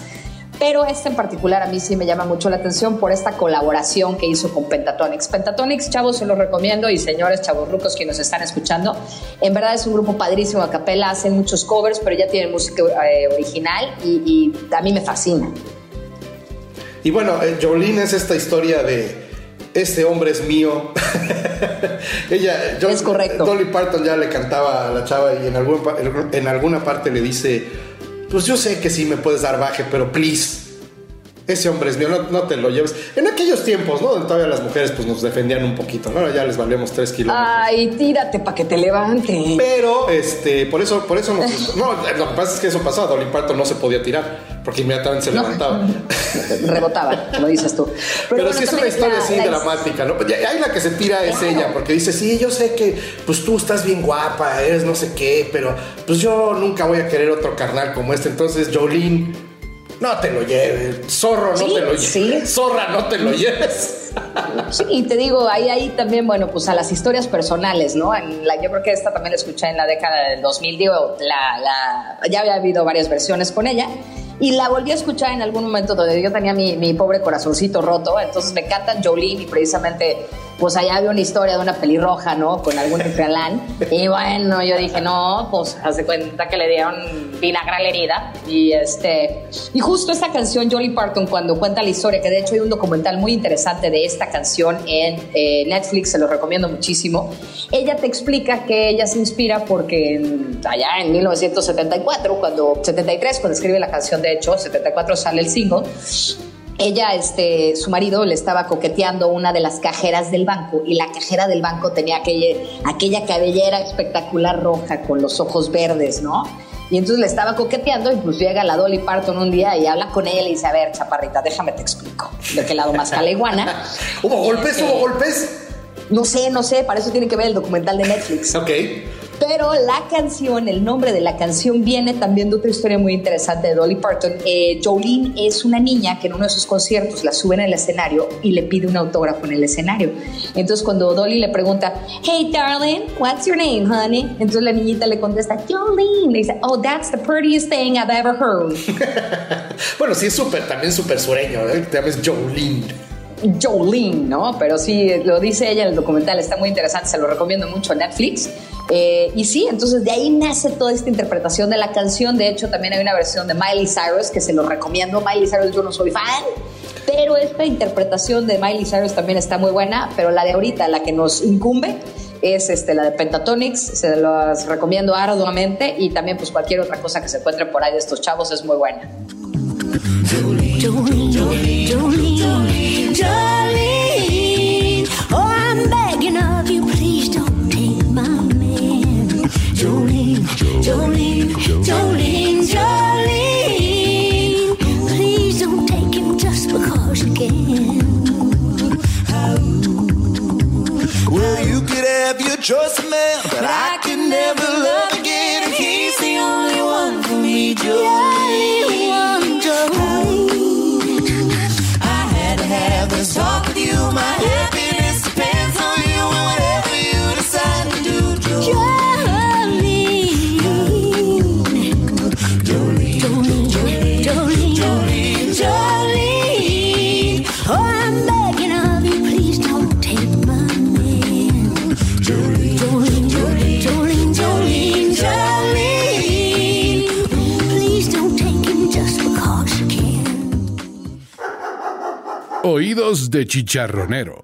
Pero esta en particular a mí sí me llama mucho la atención por esta colaboración que hizo con Pentatonics. Pentatonics, chavos, se los recomiendo y señores chavos rucos que nos están escuchando. En verdad es un grupo padrísimo a capela, hacen muchos covers, pero ya tienen música eh, original y, y a mí me fascina. Y bueno, eh, Jolene es esta historia de este hombre es mío. <laughs> Ella, Es correcto. Dolly Parton ya le cantaba a la chava y en, algún en alguna parte le dice, pues yo sé que sí me puedes dar baje, pero please, ese hombre es mío, no, no te lo lleves. En aquellos tiempos, ¿no? Todavía las mujeres pues nos defendían un poquito, ¿no? Ahora ya les valemos tres kilómetros. Ay, tírate para que te levante. Pero, este, por eso, por eso nos- <laughs> no, lo que pasa es que eso pasaba, Dolly Parton no se podía tirar, porque inmediatamente se No. levantaba. <laughs> Rebotaba, como dices tú. Pero, bueno, sí es una historia la- así la- dramática, ¿no? Pues Ahí la que se tira es Claro. ella, porque dice, sí, yo sé que pues tú estás bien guapa, eres no sé qué, pero pues yo nunca voy a querer otro carnal como este. Entonces, Jolene, no te lo lleves. Zorro, no Sí, te lo lleves. sí. Zorra, no te lo lleves. Sí, y te digo, ahí, ahí también, bueno, pues a las historias personales, ¿no? En la, yo creo que esta también la escuché en la década del 2000, digo, la, la, ya había habido varias versiones con ella. Y la volví a escuchar en algún momento donde yo tenía mi, mi pobre corazoncito roto. Entonces me cantan Jolene y precisamente, pues allá había una historia de una pelirroja, ¿no? Con algún enfrialán. Y bueno, yo dije, no, pues hace cuenta que le dieron vinagre a la herida. Y este, y justo esta canción, Jolly Parton, cuando cuenta la historia, que de hecho hay un documental muy interesante de esta canción en eh, Netflix, se lo recomiendo muchísimo. Ella te explica que ella se inspira porque en- allá en 1974, cuando 73, cuando escribe la canción, de hecho, 74 sale el single. Ella, este, su marido le estaba coqueteando una de las cajeras del banco y la cajera del banco tenía aquella, aquella cabellera espectacular roja con los ojos verdes, ¿no? Y entonces le estaba coqueteando y pues llega la Dolly Parton un día y habla con ella y le dice, a ver, chaparrita, déjame te explico. ¿De qué lado más caleguana? <laughs> ¿Hubo golpes? ¿Hubo golpes? No sé, no sé, para eso tiene que ver el documental de Netflix. Ok. Pero la canción, el nombre de la canción viene también de otra historia muy interesante de Dolly Parton. Eh, Jolene es una niña que en uno de sus conciertos la suben al escenario y le pide un autógrafo en el escenario. Entonces cuando Dolly le pregunta, hey darling, what's your name, honey? Entonces la niñita le contesta, Jolene. Le dice, oh, that's the prettiest thing I've ever heard. <laughs> Bueno, sí es súper, también súper sureño, ¿eh? Te llamas Jolene. Jolene, ¿no? Pero sí, lo dice ella en el documental, está muy interesante, se lo recomiendo mucho a Netflix. Eh, y sí, entonces de ahí nace toda esta interpretación de la canción. De hecho, también hay una versión de Miley Cyrus que se lo recomiendo. Miley Cyrus, yo no soy fan, pero esta interpretación de Miley Cyrus también está muy buena. Pero la de ahorita, la que nos incumbe, es este, la de Pentatonics. Se las recomiendo arduamente y también, pues, cualquier otra cosa que se encuentre por ahí de estos chavos es muy buena. Jolene. Oh, I'm begging of you, please don't take my man. Jolene, Jolene, Jolene, Jolene. Please don't take him just because you can. Well, you could have your choice of man, but I could never love again. He's the only one for me, Joe. De chicharronero.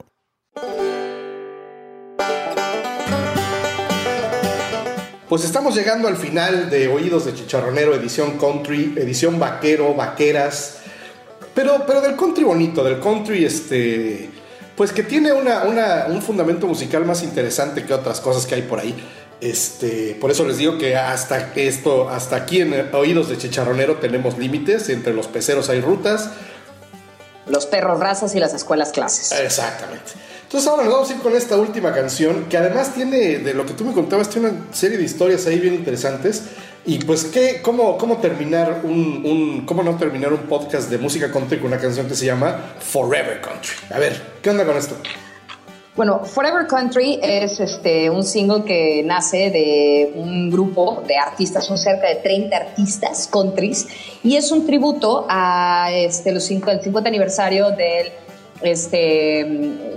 Pues estamos llegando al final de Oídos de Chicharronero, edición country, edición vaquero, vaqueras. Pero, pero del country bonito, del country este. Pues que tiene una- un fundamento musical más interesante que otras cosas que hay por ahí. Este, por eso les digo que hasta esto, hasta aquí en Oídos de Chicharronero tenemos límites. Entre los peceros hay rutas. Los perros razas y las escuelas clases. Exactamente. Entonces ahora nos vamos a ir con esta última canción, que además tiene, de lo que tú me contabas, tiene una serie de historias ahí bien interesantes. Y pues, ¿qué, cómo, ¿cómo terminar un, cómo no terminar un podcast de música country con una canción que se llama Forever Country? A ver, ¿qué onda con esto? Bueno, Forever Country es este, un single que nace de un grupo de artistas, son cerca de 30 artistas countries, y es un tributo a este, los cinco, el 50 aniversario del este,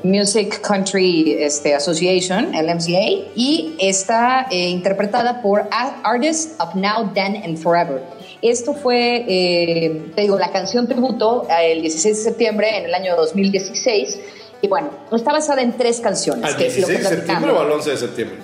Music Country este, Association, el MCA, y está eh, interpretada por Artists of Now, Then and Forever. Esto fue, eh, te digo, la canción tributo eh, el 16 de septiembre en el año 2016. Y bueno, está basada en tres canciones. ¿Al que es lo 16 que de septiembre o al 11 de septiembre?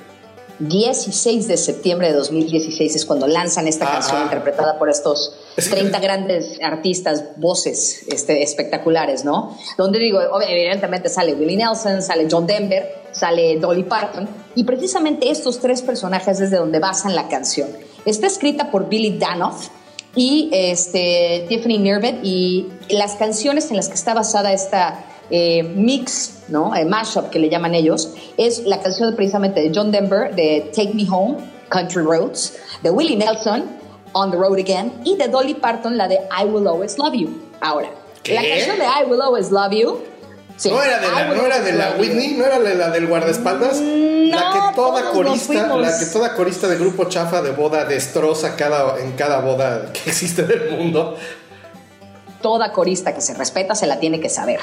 16 de septiembre de 2016 es cuando lanzan esta canción interpretada por estos Es que- 30 grandes artistas, voces este, espectaculares, ¿no? Donde digo, evidentemente sale Willie Nelson, sale John Denver, sale Dolly Parton, y precisamente estos tres personajes es de donde basan la canción. Está escrita por Billy Danoff y este, Tiffany Nervet, y las canciones en las que está basada esta eh, mix, ¿no? Eh, mashup que le llaman ellos, es la canción precisamente de John Denver de Take Me Home, Country Roads, de Willie Nelson, On the Road Again, y de Dolly Parton, la de I Will Always Love You. Ahora, ¿Qué? la canción de I Will Always Love You. sí, ¿No era de la, no era de. Whitney? ¿No era de la del guardaespaldas? la que toda corista, la que toda corista de grupo chafa de boda destroza cada, en cada boda que <laughs> existe del mundo. Toda corista que se respeta se la tiene que saber.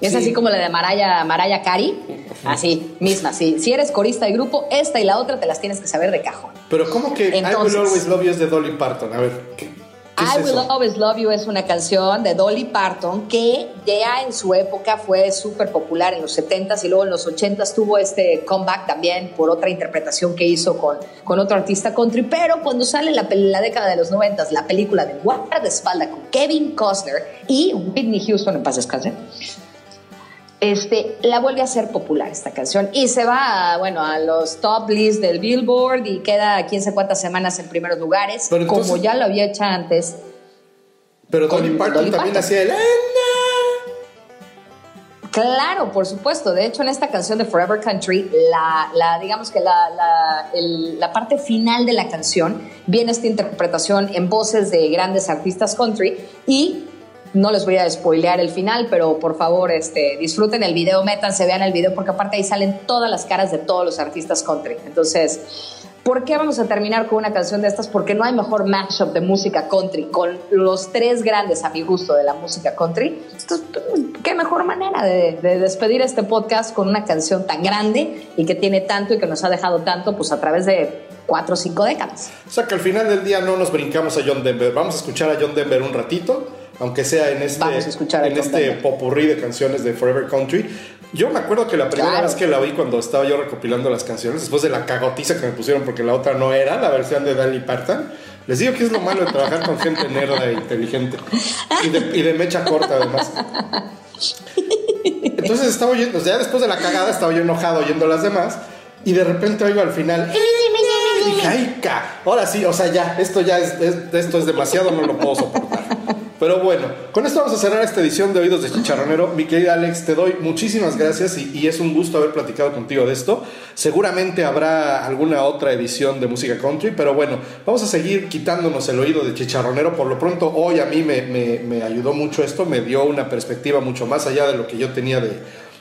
Es Sí. así como la de Maraya, Maraya Cari, así, misma. sí. Si eres corista de grupo, esta y la otra te las tienes que saber de cajón. Pero ¿cómo que I Entonces- Will Always Love You es de Dolly Parton? A ver, ¿qué, qué es I Will eso? Always Love You es una canción de Dolly Parton que ya en su época fue súper popular en los 70s y luego en los 80s tuvo este comeback también por otra interpretación que hizo con, con otro artista country, pero cuando sale la, la década de los 90s la película de Guardaespaldas con Kevin Costner y Whitney Houston en paz descanse, este, la vuelve a hacer popular esta canción y se va a, bueno, a los top lists del Billboard y queda quién sabe cuántas semanas en primeros lugares, Pero entonces- como ya lo había hecho antes. Pero Dolly Parton también hacía el... Claro, por supuesto. De hecho, en esta canción de Forever Country, la, la digamos que la, la, el- la parte final de la canción viene esta interpretación en voces de grandes artistas country y no les voy a spoilear el final, pero por favor este, disfruten el video, métanse, vean el video, porque aparte ahí salen todas las caras de todos los artistas country. Entonces, ¿por qué vamos a terminar con una canción de estas? Porque no hay mejor mashup de música country con los tres grandes a mi gusto de la música country. Qué mejor manera de, de despedir este podcast con una canción tan grande y que tiene tanto y que nos ha dejado tanto pues a través de cuatro o cinco décadas. O sea que al final del día no nos brincamos a John Denver. Vamos a escuchar a John Denver un ratito, aunque sea en este, Vamos a escuchar a en John este popurrí de canciones de Forever Country. Yo me acuerdo que la primera Claro. vez que la oí cuando estaba yo recopilando las canciones, después de la cagotiza que me pusieron porque la otra no era, la versión de Dolly Parton, les digo que es lo malo de trabajar con gente nerda e inteligente. Y de, y de mecha corta además. Entonces estaba oyendo, o sea, ya después de la cagada estaba yo enojado oyendo las demás y de repente oigo al final... y Dije, ay, ca, ahora sí, o sea, ya, esto ya es, es- esto es demasiado, no lo puedo soportar. Pero bueno, con esto vamos a cerrar esta edición de Oídos de Chicharronero. Mi querida Alex, te doy muchísimas gracias y, es un gusto haber platicado contigo de esto. Seguramente habrá alguna otra edición de música country, pero bueno, vamos a seguir quitándonos el oído de chicharronero. Por lo pronto, hoy a mí me, me- me ayudó mucho esto, me dio una perspectiva mucho más allá de lo que yo tenía de,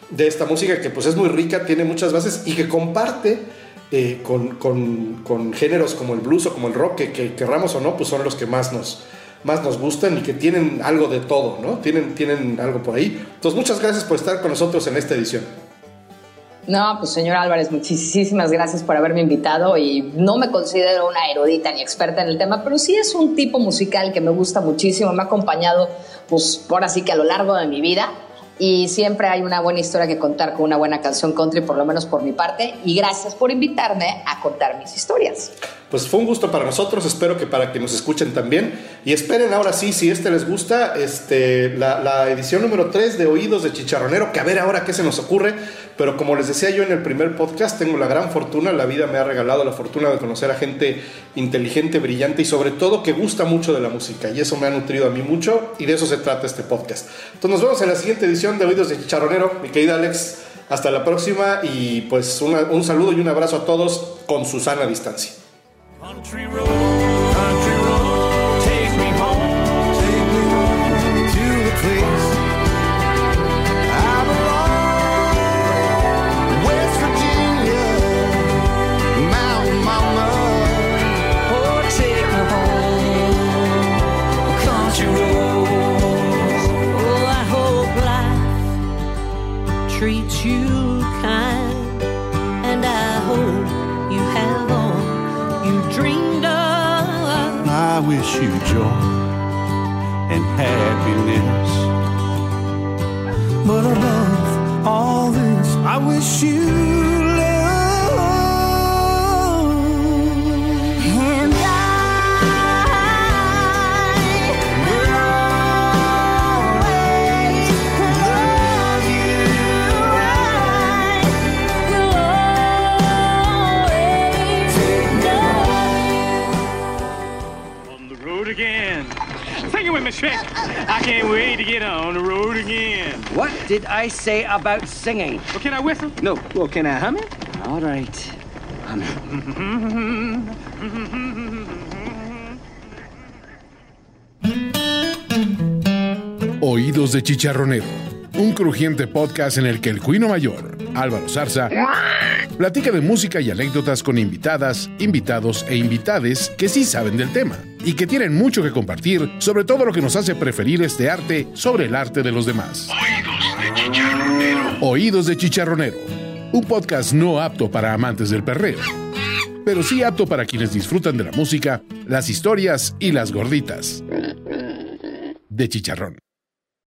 de esta música, que pues es muy rica, tiene muchas bases y que comparte eh, con, con- con géneros como el blues o como el rock, que, que querramos o no, pues son los que más nos, más nos gustan y que tienen algo de todo, ¿no? Tienen, tienen algo por ahí. Entonces, muchas gracias por estar con nosotros en esta edición. No, pues señor Álvarez, muchísimas gracias por haberme invitado y no me considero una erudita ni experta en el tema, pero sí es un tipo musical que me gusta muchísimo, me ha acompañado pues por así que a lo largo de mi vida y siempre hay una buena historia que contar con una buena canción country, por lo menos por mi parte, y gracias por invitarme a contar mis historias. Pues fue un gusto para nosotros, espero que para que nos escuchen también. Y esperen ahora sí, si este les gusta, este, la, la edición número 3 de Oídos de Chicharronero, que a ver ahora qué se nos ocurre. Pero como les decía yo en el primer podcast, tengo la gran fortuna, la vida me ha regalado la fortuna de conocer a gente inteligente, brillante y sobre todo que gusta mucho de la música. Y eso me ha nutrido a mí mucho y de eso se trata este podcast. Entonces nos vemos en la siguiente edición de Oídos de Chicharronero. Mi querida Alex, hasta la próxima y pues una- un saludo y un abrazo a todos con Susana distancia. Country road, joy and happiness. But above all this, I wish you with me, Shrek. I can't wait to get on the road again. What did I say about singing? Well, can I whistle? No. Well, can I hum it? All right. Hum it. Oídos de Chicharronero, un crujiente podcast en el que el cuino mayor, Álvaro Zarza, platica de música y anécdotas con invitadas, invitados e invitades que sí saben del tema y que tienen mucho que compartir sobre todo lo que nos hace preferir este arte sobre el arte de los demás. Oídos de Chicharronero. Oídos de Chicharronero, un podcast no apto para amantes del perreo, pero sí apto para quienes disfrutan de la música, las historias y las gorditas. De chicharrón.